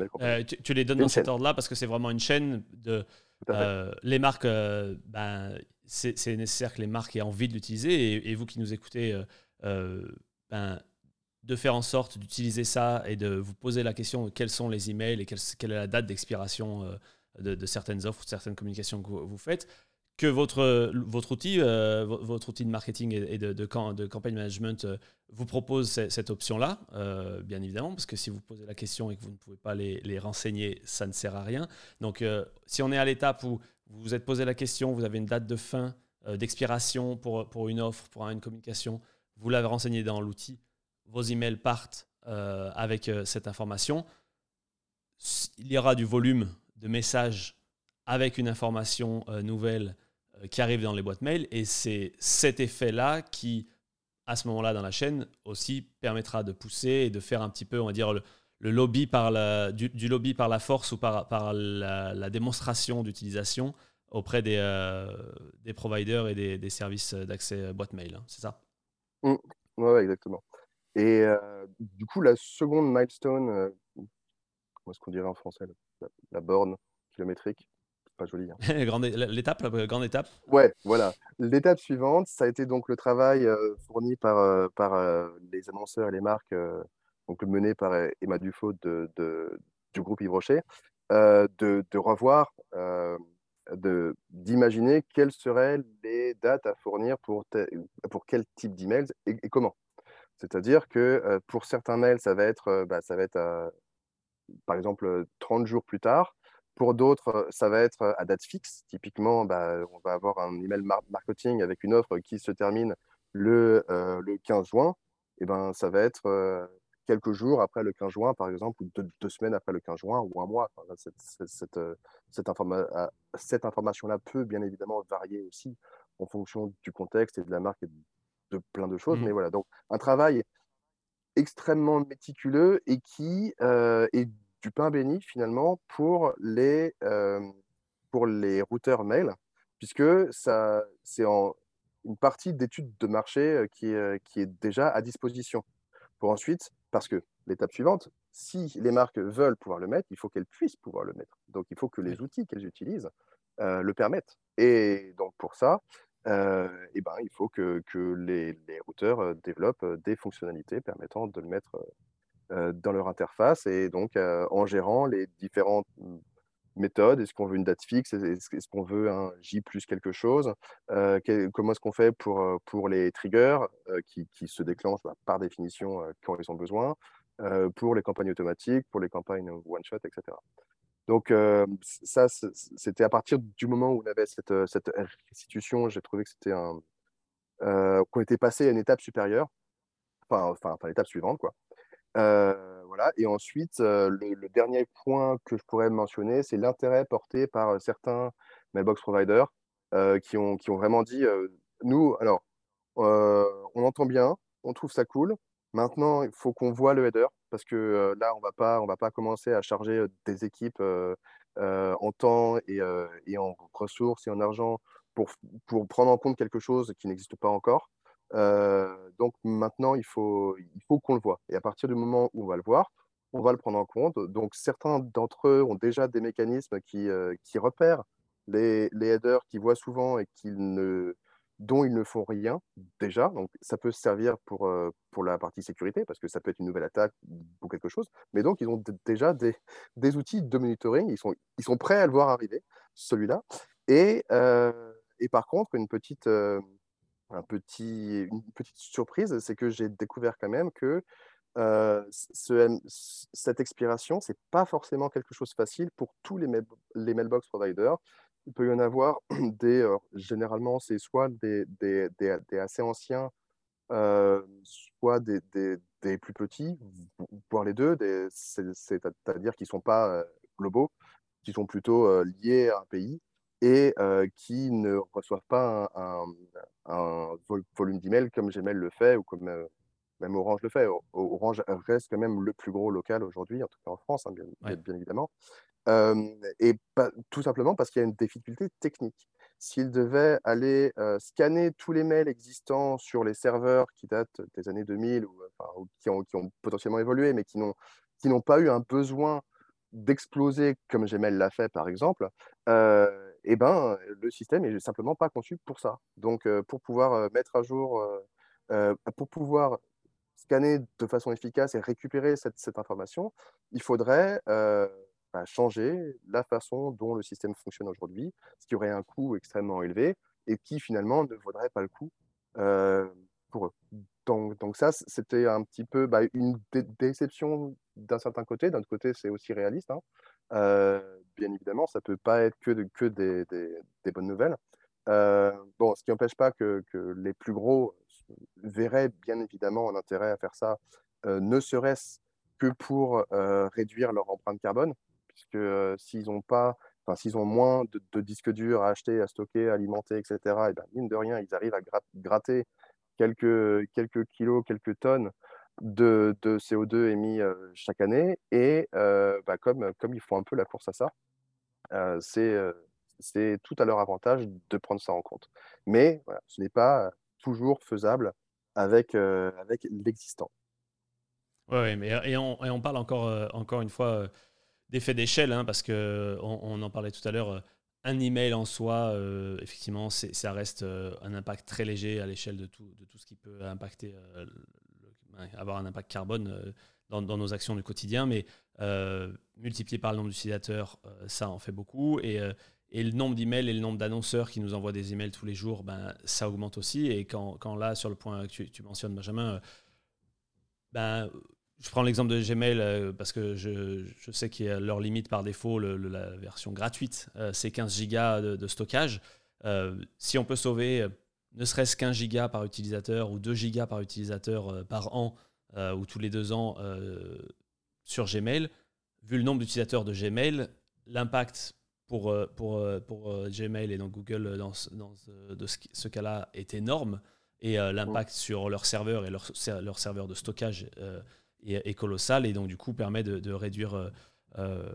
S1: tu, tu, les donnes dans cet ordre-là parce que c'est vraiment une chaîne de euh, les marques, euh, ben, c'est nécessaire que les marques aient envie de l'utiliser et, vous qui nous écoutez, euh, ben, de faire en sorte d'utiliser ça et de vous poser la question quels sont les emails et quelle, est la date d'expiration de, certaines offres, certaines communications que vous faites que votre, votre, outil, euh, votre outil de marketing et de, de, campagne management euh, vous propose cette, option-là, euh, bien évidemment, parce que si vous posez la question et que vous ne pouvez pas les, les renseigner, ça ne sert à rien. Donc, si on est à l'étape où vous vous êtes posé la question, vous avez une date de fin, d'expiration pour, pour une offre, pour une communication, vous l'avez renseigné dans l'outil, vos emails partent avec cette information. Il y aura du volume de messages avec une information nouvelle euh, qui arrive dans les boîtes mail. Et c'est cet effet-là qui, à ce moment-là dans la chaîne, aussi permettra de pousser et de faire un petit peu, on va dire, le, lobby par la, du, lobby par la force ou par, la, démonstration d'utilisation auprès des, euh, providers et des, des services d'accès boîte mail. Hein, c'est ça?
S2: Mmh. Oui, exactement. Et euh, du coup, la seconde milestone, comment est-ce qu'on dirait en français la borne kilométrique? Pas joli. Hein.
S1: L'étape, la grande étape?
S2: Ouais, voilà. L'étape suivante, ça a été donc le travail euh, fourni par, euh, par euh, les annonceurs et les marques, donc mené par Emma Dufaux de, de, du groupe Yves Rocher, de, de, revoir, d'imaginer quelles seraient les dates à fournir pour, pour quel type d'emails et, et, comment. C'est-à-dire que pour certains mails, ça va être, bah, ça va être par exemple 30 jours plus tard. Pour d'autres, ça va être à date fixe. Typiquement, bah, on va avoir un email marketing avec une offre qui se termine le, le 15 juin. Et ben, ça va être quelques jours après le 15 juin, par exemple, ou deux, semaines après le 15 juin, ou un mois. cette, cette, ah, cette information-là peut bien évidemment varier aussi en fonction du contexte et de la marque de, plein de choses. Mmh. Mais voilà, donc un travail extrêmement méticuleux et qui est du pain béni finalement pour les, pour les routeurs mail, puisque ça, c'est en une partie d'étude de marché qui est, qui est déjà à disposition. Pour ensuite, parce que l'étape suivante, si les marques veulent pouvoir le mettre, il faut qu'elles puissent pouvoir le mettre. Donc il faut que les outils qu'elles utilisent le permettent. Et donc pour ça, euh, et ben, il faut que, les, routeurs développent des fonctionnalités permettant de le mettre euh, dans leur interface et donc euh, en gérant les différentes mmh, méthodes. Est-ce qu'on veut une date fixe? Est-ce qu'on veut un J plus quelque chose? Euh, Comment est-ce qu'on fait pour, les triggers qui, qui, se déclenchent bah, par définition quand ils ont besoin Pour les campagnes automatiques, pour les campagnes one-shot, etc. Donc ça, c'était à partir du moment où on avait cette, cette restitution, j'ai trouvé que c'était un, qui ont été passés à une étape supérieure, enfin, enfin, l'étape suivante, quoi. voilà. Et ensuite, le, dernier point que je pourrais mentionner, c'est l'intérêt porté par certains mailbox providers qui ont vraiment dit, nous, alors, on entend bien, on trouve ça cool. Maintenant, il faut qu'on voit le header parce que là, on ne va pas commencer à charger des équipes en temps et, et, en ressources et en argent pour, pour prendre en compte quelque chose qui n'existe pas encore. donc maintenant, il faut, il faut qu'on le voit. Et à partir du moment où on va le voir, on va le prendre en compte. Donc certains d'entre eux ont déjà des mécanismes qui, qui repèrent les, les headers qu'ils voient souvent et qu'ils ne, dont ils ne font rien déjà. Donc, ça peut servir pour, euh, pour la partie sécurité, parce que ça peut être une nouvelle attaque ou quelque chose. Mais donc, ils ont déjà des, des, outils de monitoring. Ils sont, ils sont prêts à le voir arriver, celui-là. Et, euh, et par contre, une petite, euh, un petit, une petite surprise, c'est que j'ai découvert quand même que ce, cette expiration, c'est pas forcément quelque chose de facile pour tous les, les mailbox providers il peut y en avoir des, euh, généralement, c'est soit des, des, des, assez anciens, euh, soit des, plus petits, voire les deux, c'est-à-dire qui ne sont pas globaux, qui sont plutôt liés à un pays et qui ne reçoivent pas un, un, volume d'email comme Gmail le fait ou comme même Orange le fait. Orange reste quand même le plus gros local aujourd'hui, en tout cas en France, hein, bien, bien, évidemment et tout simplement parce qu'il y a une difficulté technique. S'ils devaient aller scanner tous les mails existants sur les serveurs qui datent des années 2000 ou, qui, ont, qui, ont, potentiellement évolué, mais qui n'ont pas eu un besoin d'exploser comme Gmail l'a fait par exemple, euh, et ben, le système est simplement pas conçu pour ça. Donc pour pouvoir mettre à jour, pour pouvoir scanner de façon efficace et récupérer cette information, il faudrait changer la façon dont le système fonctionne aujourd'hui, ce qui aurait un coût extrêmement élevé et qui finalement ne vaudrait pas le coup euh, pour eux. Donc, ça, c'était un petit peu bah, une déception d'un certain côté. D'un autre côté, c'est aussi réaliste. Hein. Euh, bien évidemment, ça ne peut pas être que, que des, bonnes nouvelles. Euh, bon, ce qui n'empêche pas que, les plus gros verraient bien évidemment un intérêt à faire ça, ne serait-ce que pour réduire leur empreinte carbone puisque s'ils ont pas, enfin, s'ils ont moins de, disques durs à acheter, à stocker, à alimenter, etc., et ben, mine de rien, ils arrivent à gratter quelques, quelques kilos, quelques tonnes de, de CO2 émis chaque année. Et bah, comme, comme ils font un peu la course à ça, c'est tout à leur avantage de prendre ça en compte. Mais ce n'est pas toujours faisable avec, avec l'existant.
S1: Oui, mais et on, et on, parle encore, encore une fois d'effet d'échelle, hein, parce qu'on on en parlait tout à l'heure. Euh, un email en soi, euh, effectivement, ça reste euh, un impact très léger à l'échelle de tout, ce qui peut impacter, avoir un impact carbone dans, nos actions du quotidien. Mais multiplié par le nombre d'utilisateurs, ça en fait beaucoup. Et, et le nombre d'emails et le nombre d'annonceurs qui nous envoient des emails tous les jours, ben, ça augmente aussi. Et quand, quand là, sur le point que tu, tu mentionnes, Benjamin, ben, je prends l'exemple de Gmail euh, parce que je, je sais qu'il y a leur limite par défaut, la version gratuite, euh, c'est 15 gigas de, stockage. Euh, si on peut sauver ne serait-ce qu'un giga par utilisateur ou 2 gigas par utilisateur par an ou tous les deux ans sur Gmail, vu le nombre d'utilisateurs de Gmail, l'impact pour, pour, pour Gmail et donc Google dans, dans de ce, cas-là est énorme et l'impact sur leur serveur et leur, leur serveur de stockage est, colossal et donc du coup permet de, réduire euh, euh,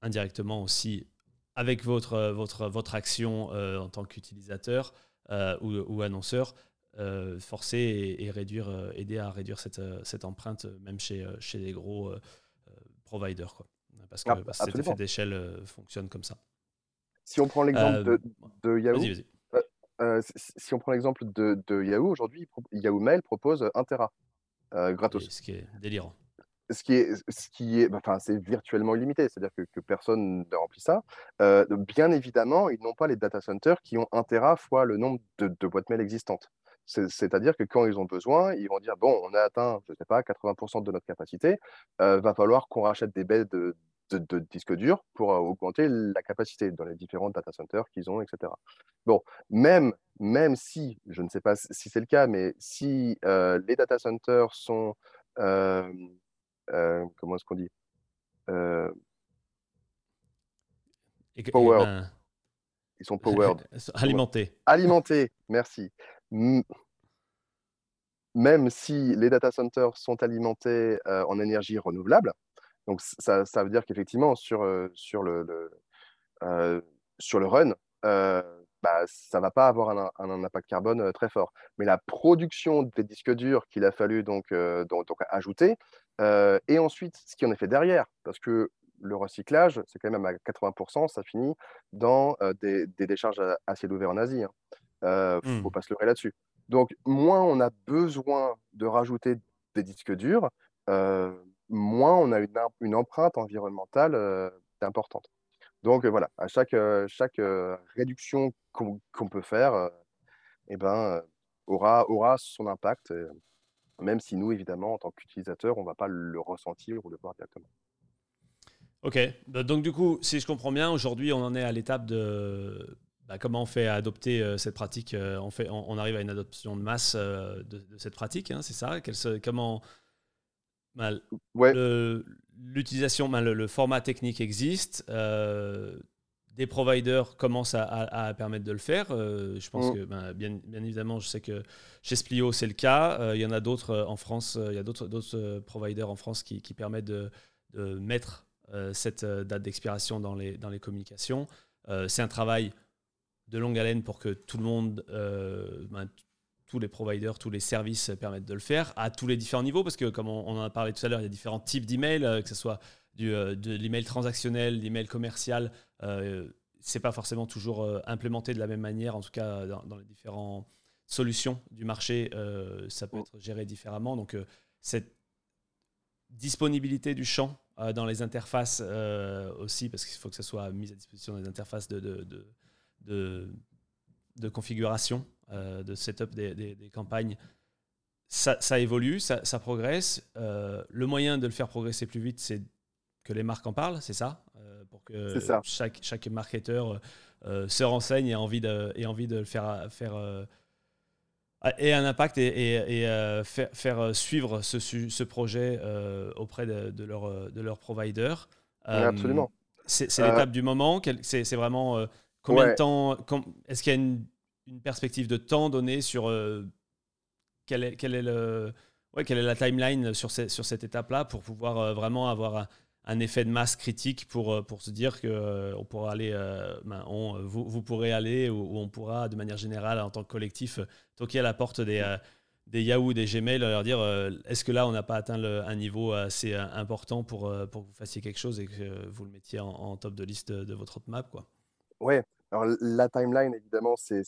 S1: indirectement aussi avec votre, votre, votre action euh, en tant qu'utilisateur ou, annonceur, forcer et, réduire, aider à réduire cette, cette empreinte même chez, chez les gros providers. Quoi. Parce que, ah, cet effet d'échelle fonctionne comme ça.
S2: Si on prend l'exemple de, de, Yahoo, si on prend l'exemple de, de, Yahoo, aujourd'hui, Yahoo Mail propose 1 Tera euh, gratos.
S1: ce qui est délirant.
S2: Ce qui est, ce qui est, bah, enfin, c'est virtuellement illimité, c'est-à-dire que, que, personne ne remplit ça. Euh, bien évidemment, ils n'ont pas les data centers qui ont un Tera fois le nombre de, de boîtes mail existantes. C'est-à-dire que quand ils ont besoin, ils vont dire bon, on a atteint, je sais pas, 80% de notre capacité, euh, va falloir qu'on rachète des baies de, de, disques durs pour augmenter la capacité dans les différents data centers qu'ils ont, etc. Bon, même, même si, je ne sais pas si c'est le cas, mais si les data centers sont, comment est-ce qu'on dit?
S1: Powered. Ben,
S2: Ils sont powered.
S1: Alimentés.
S2: Alimentés, merci même si les data centers sont alimentés en énergie renouvelable, donc ça, ça veut dire qu'effectivement, sur, sur, le, sur le run, bah, ça ne va pas avoir un, un, impact carbone très fort. Mais la production des disques durs qu'il a fallu donc, donc, donc ajouter, et ensuite ce qui en est fait derrière, parce que le recyclage, c'est quand même à 80%, ça finit dans des, des, décharges à, ciel ouvert en Asie. Il hein. ne faut mmh. pas se leurrer là-dessus. Donc, moins on a besoin de rajouter des disques durs, moins on a une, empreinte environnementale importante. Donc voilà, à chaque, chaque réduction qu'on peut faire, eh ben, aura, aura son impact, même si nous, évidemment, en tant qu'utilisateurs, on ne va pas le ressentir ou le voir directement.
S1: Ok, bah, donc du coup, si je comprends bien, aujourd'hui, on en est à l'étape de bah, comment on fait adopter euh, cette pratique euh, on, fait, on, arrive à une adoption de masse euh, de, cette pratique, hein, c'est ça? Comment bah, l'utilisation, le, format technique existe des providers commencent à, permettre de le faire. je pense mm. que, bien, bien, évidemment, je sais que chez Splio, c'est le cas. il y en a d'autres en France. il y a d'autres providers en France qui, permettent de, mettre cette date d'expiration dans les, dans les communications. c'est un travail de longue haleine pour que tout le monde, euh, ben, tous les providers, tous les services permettent de le faire à tous les différents niveaux, parce que comme on, en a parlé tout à l'heure, il y a différents types d'emails, euh, que ce soit du, euh, de l'email transactionnel, l'email commercial. Euh, c'est pas forcément toujours implémenté de la même manière, en tout cas dans, les différentes solutions du marché, ça peut être géré différemment. Donc cette disponibilité du champ dans les interfaces aussi, parce qu'il faut que ça soit mis à disposition des interfaces de, de de, de configuration, euh, de setup des, des, campagnes, ça, ça, évolue, ça, ça progresse. Euh, le moyen de le faire progresser plus vite, c'est que les marques en parlent, c'est ça euh, Pour que chaque, chaque marketeur se renseigne et ait envie de, et envie de le faire, faire et un impact et, et, faire, faire, suivre ce, ce projet auprès de, de, leur, de leur provider.
S2: absolument.
S1: C'est l'étape du moment. C'est vraiment Combien de temps Est-ce qu'il y a une, perspective de temps donnée sur euh, quelle, est, quel est le, ouais, quelle est la timeline sur, sur cette étape-là pour pouvoir euh, vraiment avoir un, effet de masse critique pour, euh, pour se dire que on pourra aller, ben, vous, vous, pourrez aller ou, on pourra de manière générale en tant que collectif toquer à la porte des, des Yahoo, des Gmail, leur dire est-ce que là on n'a pas atteint un niveau assez important pour, pour que vous fassiez quelque chose et que vous le mettiez en, en top de liste de, votre roadmap quoi.
S2: Oui, alors la timeline, évidemment, c'est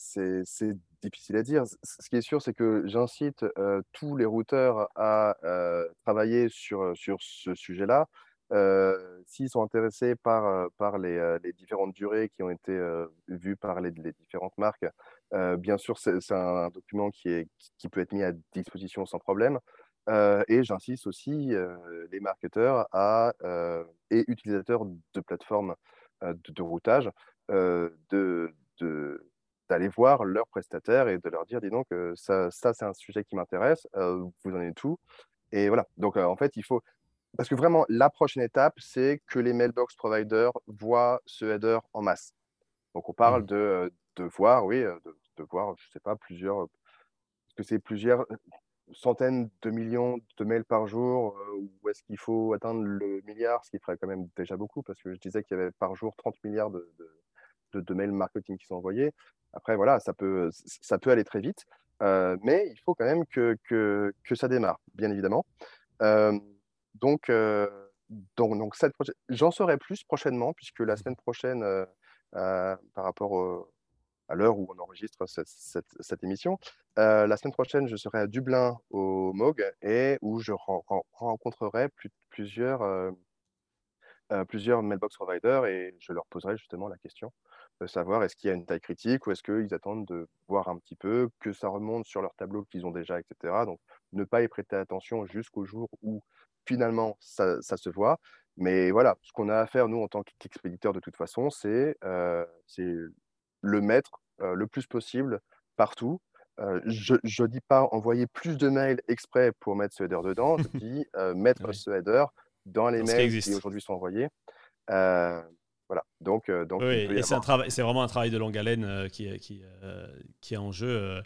S2: difficile à dire. Ce qui est sûr, c'est que j'incite tous les routeurs à travailler sur, sur ce sujet-là. S'ils sont intéressés par, par les, les, différentes durées qui ont été vues par les, les différentes marques, bien sûr, c'est un, document qui, est, qui peut être mis à disposition sans problème. et j'insiste aussi les marketeurs à, et utilisateurs de plateformes de, de routage de, d'aller voir leurs prestataires et de leur dire, dis donc, ça, ça c'est un sujet qui m'intéresse, vous en êtes tout. Et voilà, donc en fait, il faut... Parce que vraiment, la prochaine étape, c'est que les mailbox providers voient ce header en masse. Donc on parle mmh. de, de voir, oui, de, de voir, je sais pas, plusieurs... Est-ce que c'est plusieurs centaines de millions de mails par jour ou est-ce qu'il faut atteindre le milliard, ce qui ferait quand même déjà beaucoup, parce que je disais qu'il y avait par jour 30 milliards de, de, mails marketing qui sont envoyés. Après, voilà, ça peut, ça peut aller très vite, euh, mais il faut quand même que, que, ça démarre, bien évidemment. Euh, donc, euh, donc, donc j'en saurai plus prochainement, puisque la semaine prochaine, par rapport à l'heure où on enregistre cette, cette, émission, la semaine prochaine, je serai à Dublin au MOG et où je rencontrerai plusieurs, plusieurs mailbox providers et je leur poserai justement la question savoir est-ce qu'il y a une taille critique ou est-ce qu'ils attendent de voir un petit peu, que ça remonte sur leur tableau qu'ils ont déjà, etc. Donc, ne pas y prêter attention jusqu'au jour où finalement, ça, se voit. Mais voilà, ce qu'on a à faire, nous, en tant qu'expéditeur, de toute façon, c'est le mettre le plus possible partout. je ne dis pas envoyer plus de mails exprès pour mettre ce header dedans, je dis mettre ce header dans les mails qui aujourd'hui sont envoyés. Donc, donc
S1: oui, et c'est, vraiment un travail de longue haleine qui, qui, qui est en jeu.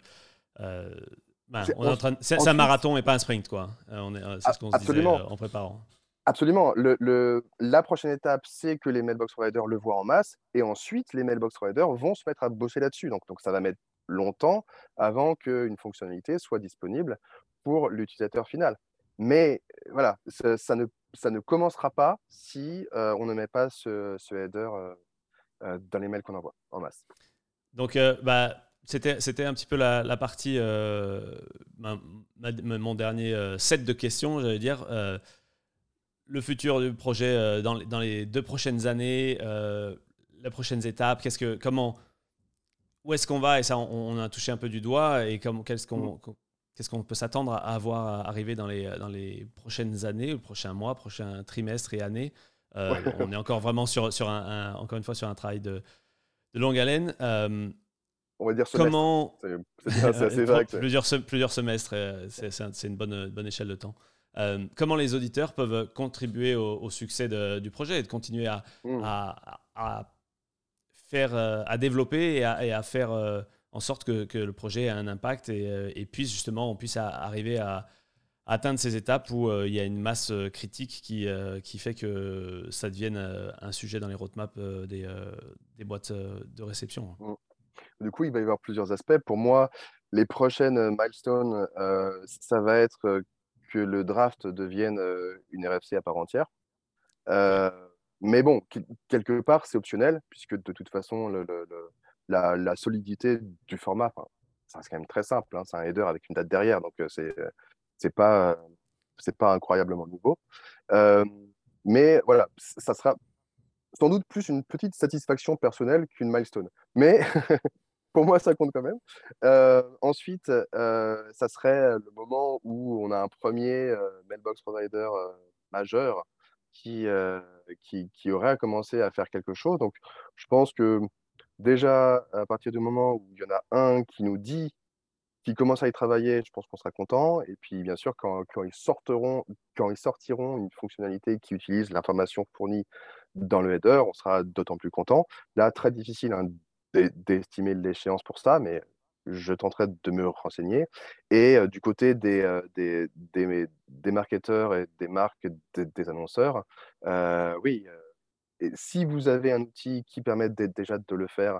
S1: C'est, un marathon et pas un sprint, quoi. on est, c'est ce qu'on se disait en préparant.
S2: Absolument. Le, la prochaine étape, c'est que les mailbox providers le voient en masse et ensuite les mailbox providers vont se mettre à bosser là-dessus. Donc, donc ça va mettre longtemps avant qu'une fonctionnalité soit disponible pour l'utilisateur final. Mais voilà, ça, ne, ça ne commencera pas si euh, on ne met pas ce, header euh, euh, dans les mails qu'on envoie en masse.
S1: Donc, bah, c'était, c'était un petit peu la, partie, mon dernier set de questions, j'allais dire le futur du projet euh, dans, les deux prochaines années, euh, les prochaines étapes, qu'est-ce que, comment, où est-ce qu'on va? Et ça, on, a touché un peu du doigt. Et qu'est-ce qu'on, mm. qu'est-ce qu'on peut s'attendre à avoir arriver dans les, dans les prochaines années, les prochains mois, prochains trimestres et années euh, On est encore vraiment sur, sur un, encore une fois sur un travail de, de longue haleine.
S2: on va dire
S1: semestre. Comment c'est, assez vague. plusieurs, plusieurs semestres, c'est, c'est une bonne, bonne échelle de temps. Euh, comment les auditeurs peuvent contribuer au, succès de, du projet et de continuer à, mmh. à, faire, euh, à développer et à, faire euh, en sorte que, que, le projet ait un impact et, puisse justement, on puisse arriver à, atteindre ces étapes où il y a une masse critique qui, qui fait que ça devienne un sujet dans les roadmaps des, des boîtes de réception.
S2: Mmh. Du coup, il va y avoir plusieurs aspects. Pour moi, les prochaines milestones, ça va être que le draft devienne une RFC à part entière. mais bon, quelque part, c'est optionnel, puisque de toute façon, la, solidité du format, c'est quand même très simple. Hein, c'est un header avec une date derrière, donc c'est c'est pas c'est pas incroyablement nouveau. mais voilà, ça sera sans doute plus une petite satisfaction personnelle qu'une milestone. Mais pour moi, ça compte quand même. Euh, ensuite, euh, ça serait le moment où on a un premier euh, mailbox provider majeur qui, qui, qui, aurait commencé à faire quelque chose. Donc, je pense que déjà, à partir du moment où il y en a un qui nous dit qu'il commence à y travailler, je pense qu'on sera content. Et puis, bien sûr, quand, ils sortiront, une fonctionnalité qui utilise l'information fournie dans le header, on sera d'autant plus content. Là, très difficile hein, d'estimer l'échéance pour ça, mais je tenterai de me renseigner. Et du côté des, des, des, marketeurs et des marques, des, annonceurs, oui, et si vous avez un outil qui permet déjà de le faire,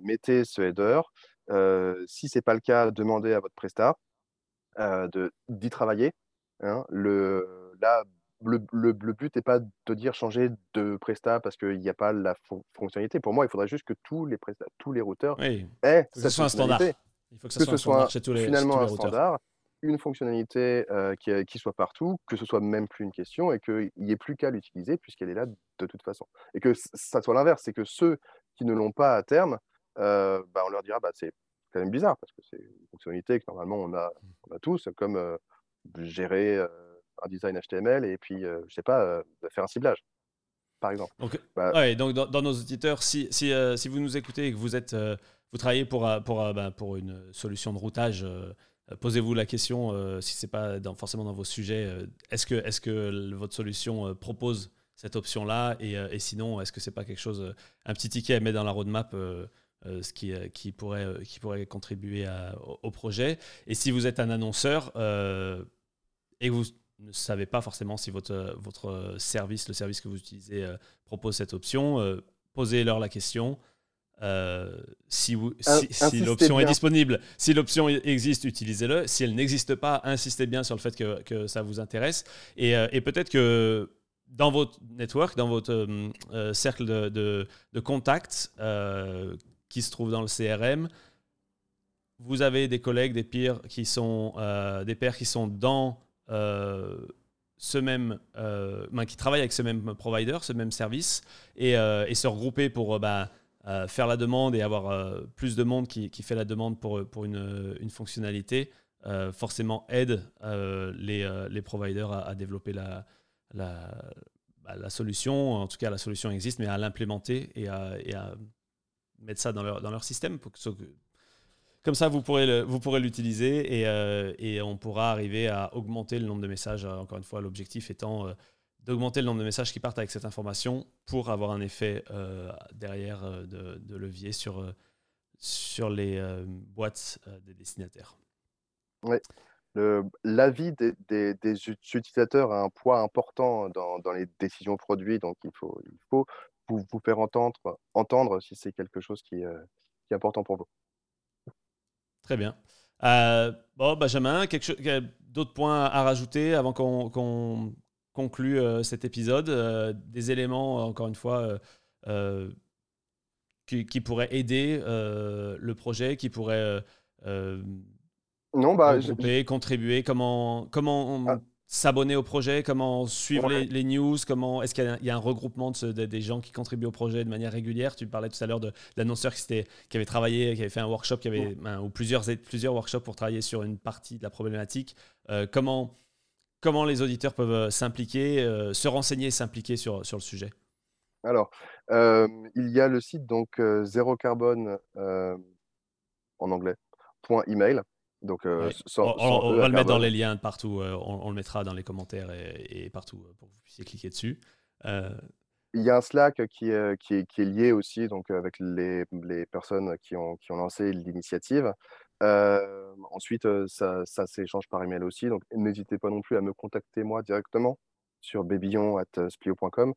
S2: mettez ce header. Si ce n'est pas le cas, demandez à votre Presta d'y travailler. Hein. Le, là, le, but n'est pas de dire changer de Presta parce qu'il n'y a pas la fonctionnalité. Pour moi, il faudrait juste que tous les, Presta, tous les routeurs
S1: aient que ce soit un standard.
S2: Il faut que, ce soit, chez tous les, finalement un standard, une fonctionnalité euh, qui, soit partout, que ce soit même plus une question et qu'il n'y ait plus qu'à l'utiliser puisqu'elle est là de toute façon. Et que ça soit l'inverse, c'est que ceux qui ne l'ont pas à terme, euh, bah, on leur dira bah, c'est quand même bizarre parce que c'est une fonctionnalité que normalement on a, on a tous, comme euh, gérer un design HTML et puis, euh, je sais pas, euh, faire un ciblage, par exemple.
S1: Donc, bah ouais, donc dans, nos auditeurs, si, si, euh, si, vous nous écoutez et que vous, êtes, vous travaillez pour, pour, bah, pour une solution de routage, posez-vous la question, si ce n'est pas dans, forcément dans vos sujets, est-ce que, est que votre solution propose cette option-là et, et, sinon, est-ce que c'est pas quelque chose, un petit ticket à mettre dans la roadmap ce qui, qui, pourrait, qui pourrait contribuer au, au, projet. Et si vous êtes un annonceur et que vous ne savez pas forcément si votre, votre service, le service que vous utilisez, euh, propose cette option, euh, posez-leur la question. Euh, si, si, l'option est disponible, si l'option existe, utilisez-le. Si elle n'existe pas, insistez bien sur le fait que, que ça vous intéresse. Et, et peut-être que dans votre network, dans votre cercle de, de, de contacts qui se trouve dans le CRM, vous avez des collègues, des peers qui sont, des pairs qui sont dans euh, ce même, euh, ben, qui travaillent avec ce même provider, ce même service, et, euh, se regrouper pour bah, faire la demande et avoir plus de monde qui, fait la demande pour, pour une, fonctionnalité, forcément aide les, les, providers à, développer bah, la, solution. En tout cas, la solution existe, mais à l'implémenter et et à, mettre ça dans leur, dans leur système pour que, comme ça, vous pourrez, vous pourrez l'utiliser et, euh, et, on pourra arriver à augmenter le nombre de messages. Euh, encore une fois, l'objectif étant euh, d'augmenter le nombre de messages qui partent avec cette information pour avoir un effet derrière de, levier sur, sur les boîtes des destinataires.
S2: L'avis des, utilisateurs a un poids important dans, les décisions produits, donc il faut, vous, faire entendre, si c'est quelque chose qui, qui est important pour vous.
S1: Très bien. Euh, bon, Benjamin, d'autres points à rajouter avant qu'on conclue euh, cet épisode euh, Des éléments, encore une fois, qui, pourraient aider le projet, qui pourraient non, bah, contribuer Comment, comment ah. s'abonner au projet, comment suivre les, news, comment est-ce qu'il y, a un regroupement de, des gens qui contribuent au projet de manière régulière? Tu parlais tout à l'heure de, l'annonceur qui, qui, avait travaillé, qui avait fait un workshop, qui avait ben, ou plusieurs plusieurs workshops pour travailler sur une partie de la problématique. Euh, comment comment les auditeurs peuvent euh, s'impliquer, euh, se renseigner et s'impliquer sur, sur le sujet?
S2: Alors, il y a le site donc zéro carbone en anglais point email donc,
S1: euh, on, va le mettre dans les liens partout. Euh, on, le mettra dans les commentaires et, partout euh, pour que vous puissiez cliquer dessus.
S2: Il y a un Slack qui est, qui est, qui est lié aussi donc, avec les, les, personnes qui ont, qui ont lancé l'initiative. ensuite, ça, ça s'échange par email aussi. Donc, n'hésitez pas non plus à me contacter moi directement sur babillon.splio.com.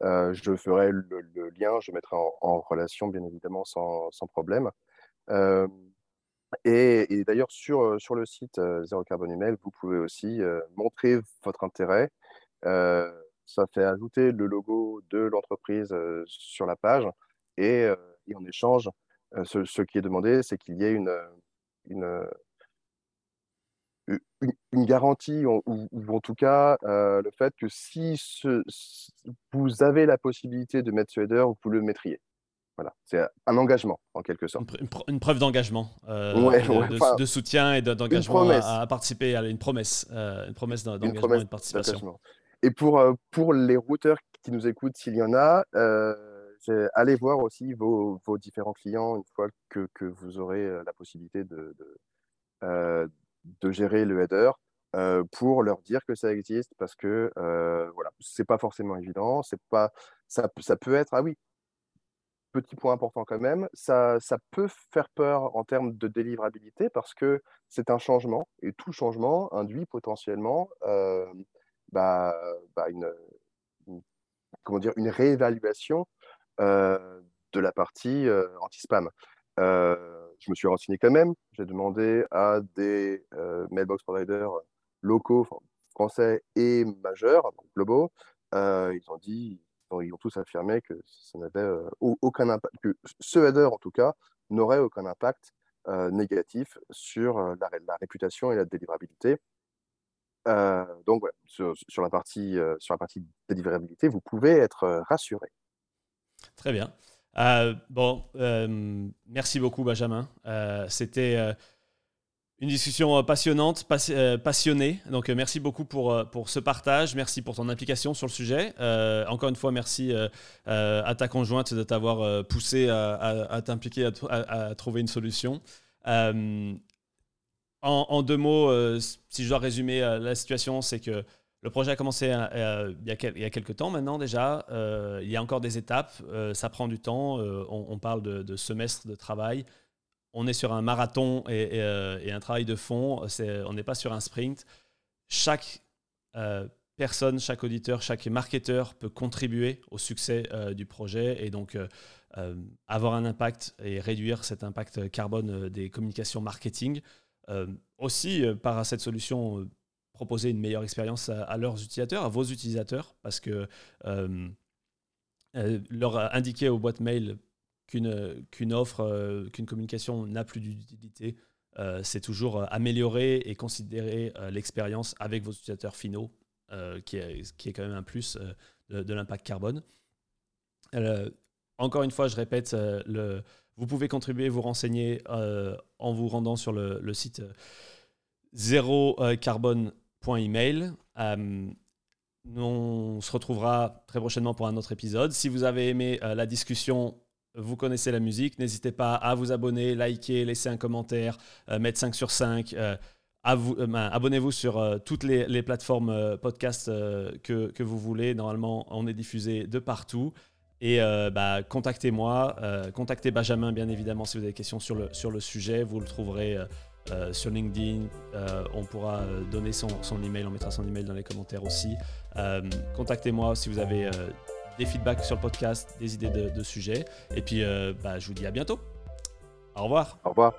S2: je ferai le, lien, je mettrai en, en, relation, bien évidemment, sans, sans problème. Et, d'ailleurs, sur, sur le site Zéro Carbone Email, vous pouvez aussi montrer votre intérêt. ça fait ajouter le logo de l'entreprise sur la page. Et, en échange, ce, qui est demandé, c'est qu'il y ait une, une, une, garantie, ou, en tout cas le fait que si vous avez la possibilité de mettre ce header, vous le mettriez. Voilà, c'est un engagement en quelque sorte.
S1: Une, preuve d'engagement, euh, de, soutien et d'engagement à, participer à une promesse, euh, une promesse d'engagement et de participation.
S2: Et pour, euh, pour les routeurs qui nous écoutent, s'il y en a, allez voir aussi vos, vos, différents clients une fois que, que vous aurez la possibilité de, de, de gérer le header. pour leur dire que ça existe parce que voilà c'est pas forcément évident c'est pas ça, ça peut être ah oui petit point important quand même, ça, ça peut faire peur en termes de délivrabilité parce que c'est un changement et tout changement induit potentiellement bah, bah une, comment dire, une réévaluation de la partie anti-spam. je me suis renseigné quand même, j'ai demandé à des mailbox providers locaux, français et majeurs, globaux, ils ont dit ils ont tous affirmé que ça n'avait euh, aucun impact, que ce header en tout cas n'aurait aucun impact euh, négatif sur euh, la, réputation et la délivrabilité. donc sur, la partie, sur la partie délivrabilité, vous pouvez être rassuré.
S1: Très bien. bon, merci beaucoup Benjamin. C'était une discussion euh, passionnante, euh, passionnée. Donc, euh, merci beaucoup pour, pour ce partage. Merci pour ton implication sur le sujet. encore une fois, merci à ta conjointe de t'avoir poussé à, t'impliquer, à, trouver une solution. En, deux mots, si je dois résumer la situation, c'est que le projet a commencé il, y a a quelques temps maintenant déjà. il y a encore des étapes. ça prend du temps. On, parle de, de semestres de travail on est sur un marathon euh, et, un travail de fond. on n'est pas sur un sprint. Chaque euh, personne, chaque auditeur, chaque marketeur peut contribuer au succès euh, du projet et donc avoir un impact et réduire cet impact carbone des communications marketing. aussi, par cette solution, proposer une meilleure expérience à, leurs utilisateurs, à vos utilisateurs, parce que leur indiquer aux boîtes mail qu'une offre, euh, qu'une communication n'a plus d'utilité. Euh, c'est toujours euh, améliorer et considérer l'expérience avec vos utilisateurs finaux, qui, est, qui est quand même un plus de, l'impact carbone. encore une fois, je répète, le, vous pouvez contribuer, vous renseigner en vous rendant sur le, le site zérocarbone.email. Euh, on se retrouvera très prochainement pour un autre épisode. Si vous avez aimé la discussion, vous connaissez la musique, n'hésitez pas à vous abonner, liker, laisser un commentaire, euh, mettre 5 sur 5. Ben, abonnez-vous sur toutes les, plateformes podcast que, vous voulez. Normalement, on est diffusé de partout. Et bah, contactez-moi, contactez Benjamin bien évidemment si vous avez des questions sur le, sujet. Vous le trouverez euh, sur LinkedIn. Euh, on pourra euh, donner son, son, email, on mettra son email dans les commentaires aussi. Contactez-moi si vous avez des feedbacks sur le podcast, des idées de, de sujets. Et puis, bah, je vous dis à bientôt. Au revoir.
S2: Au revoir.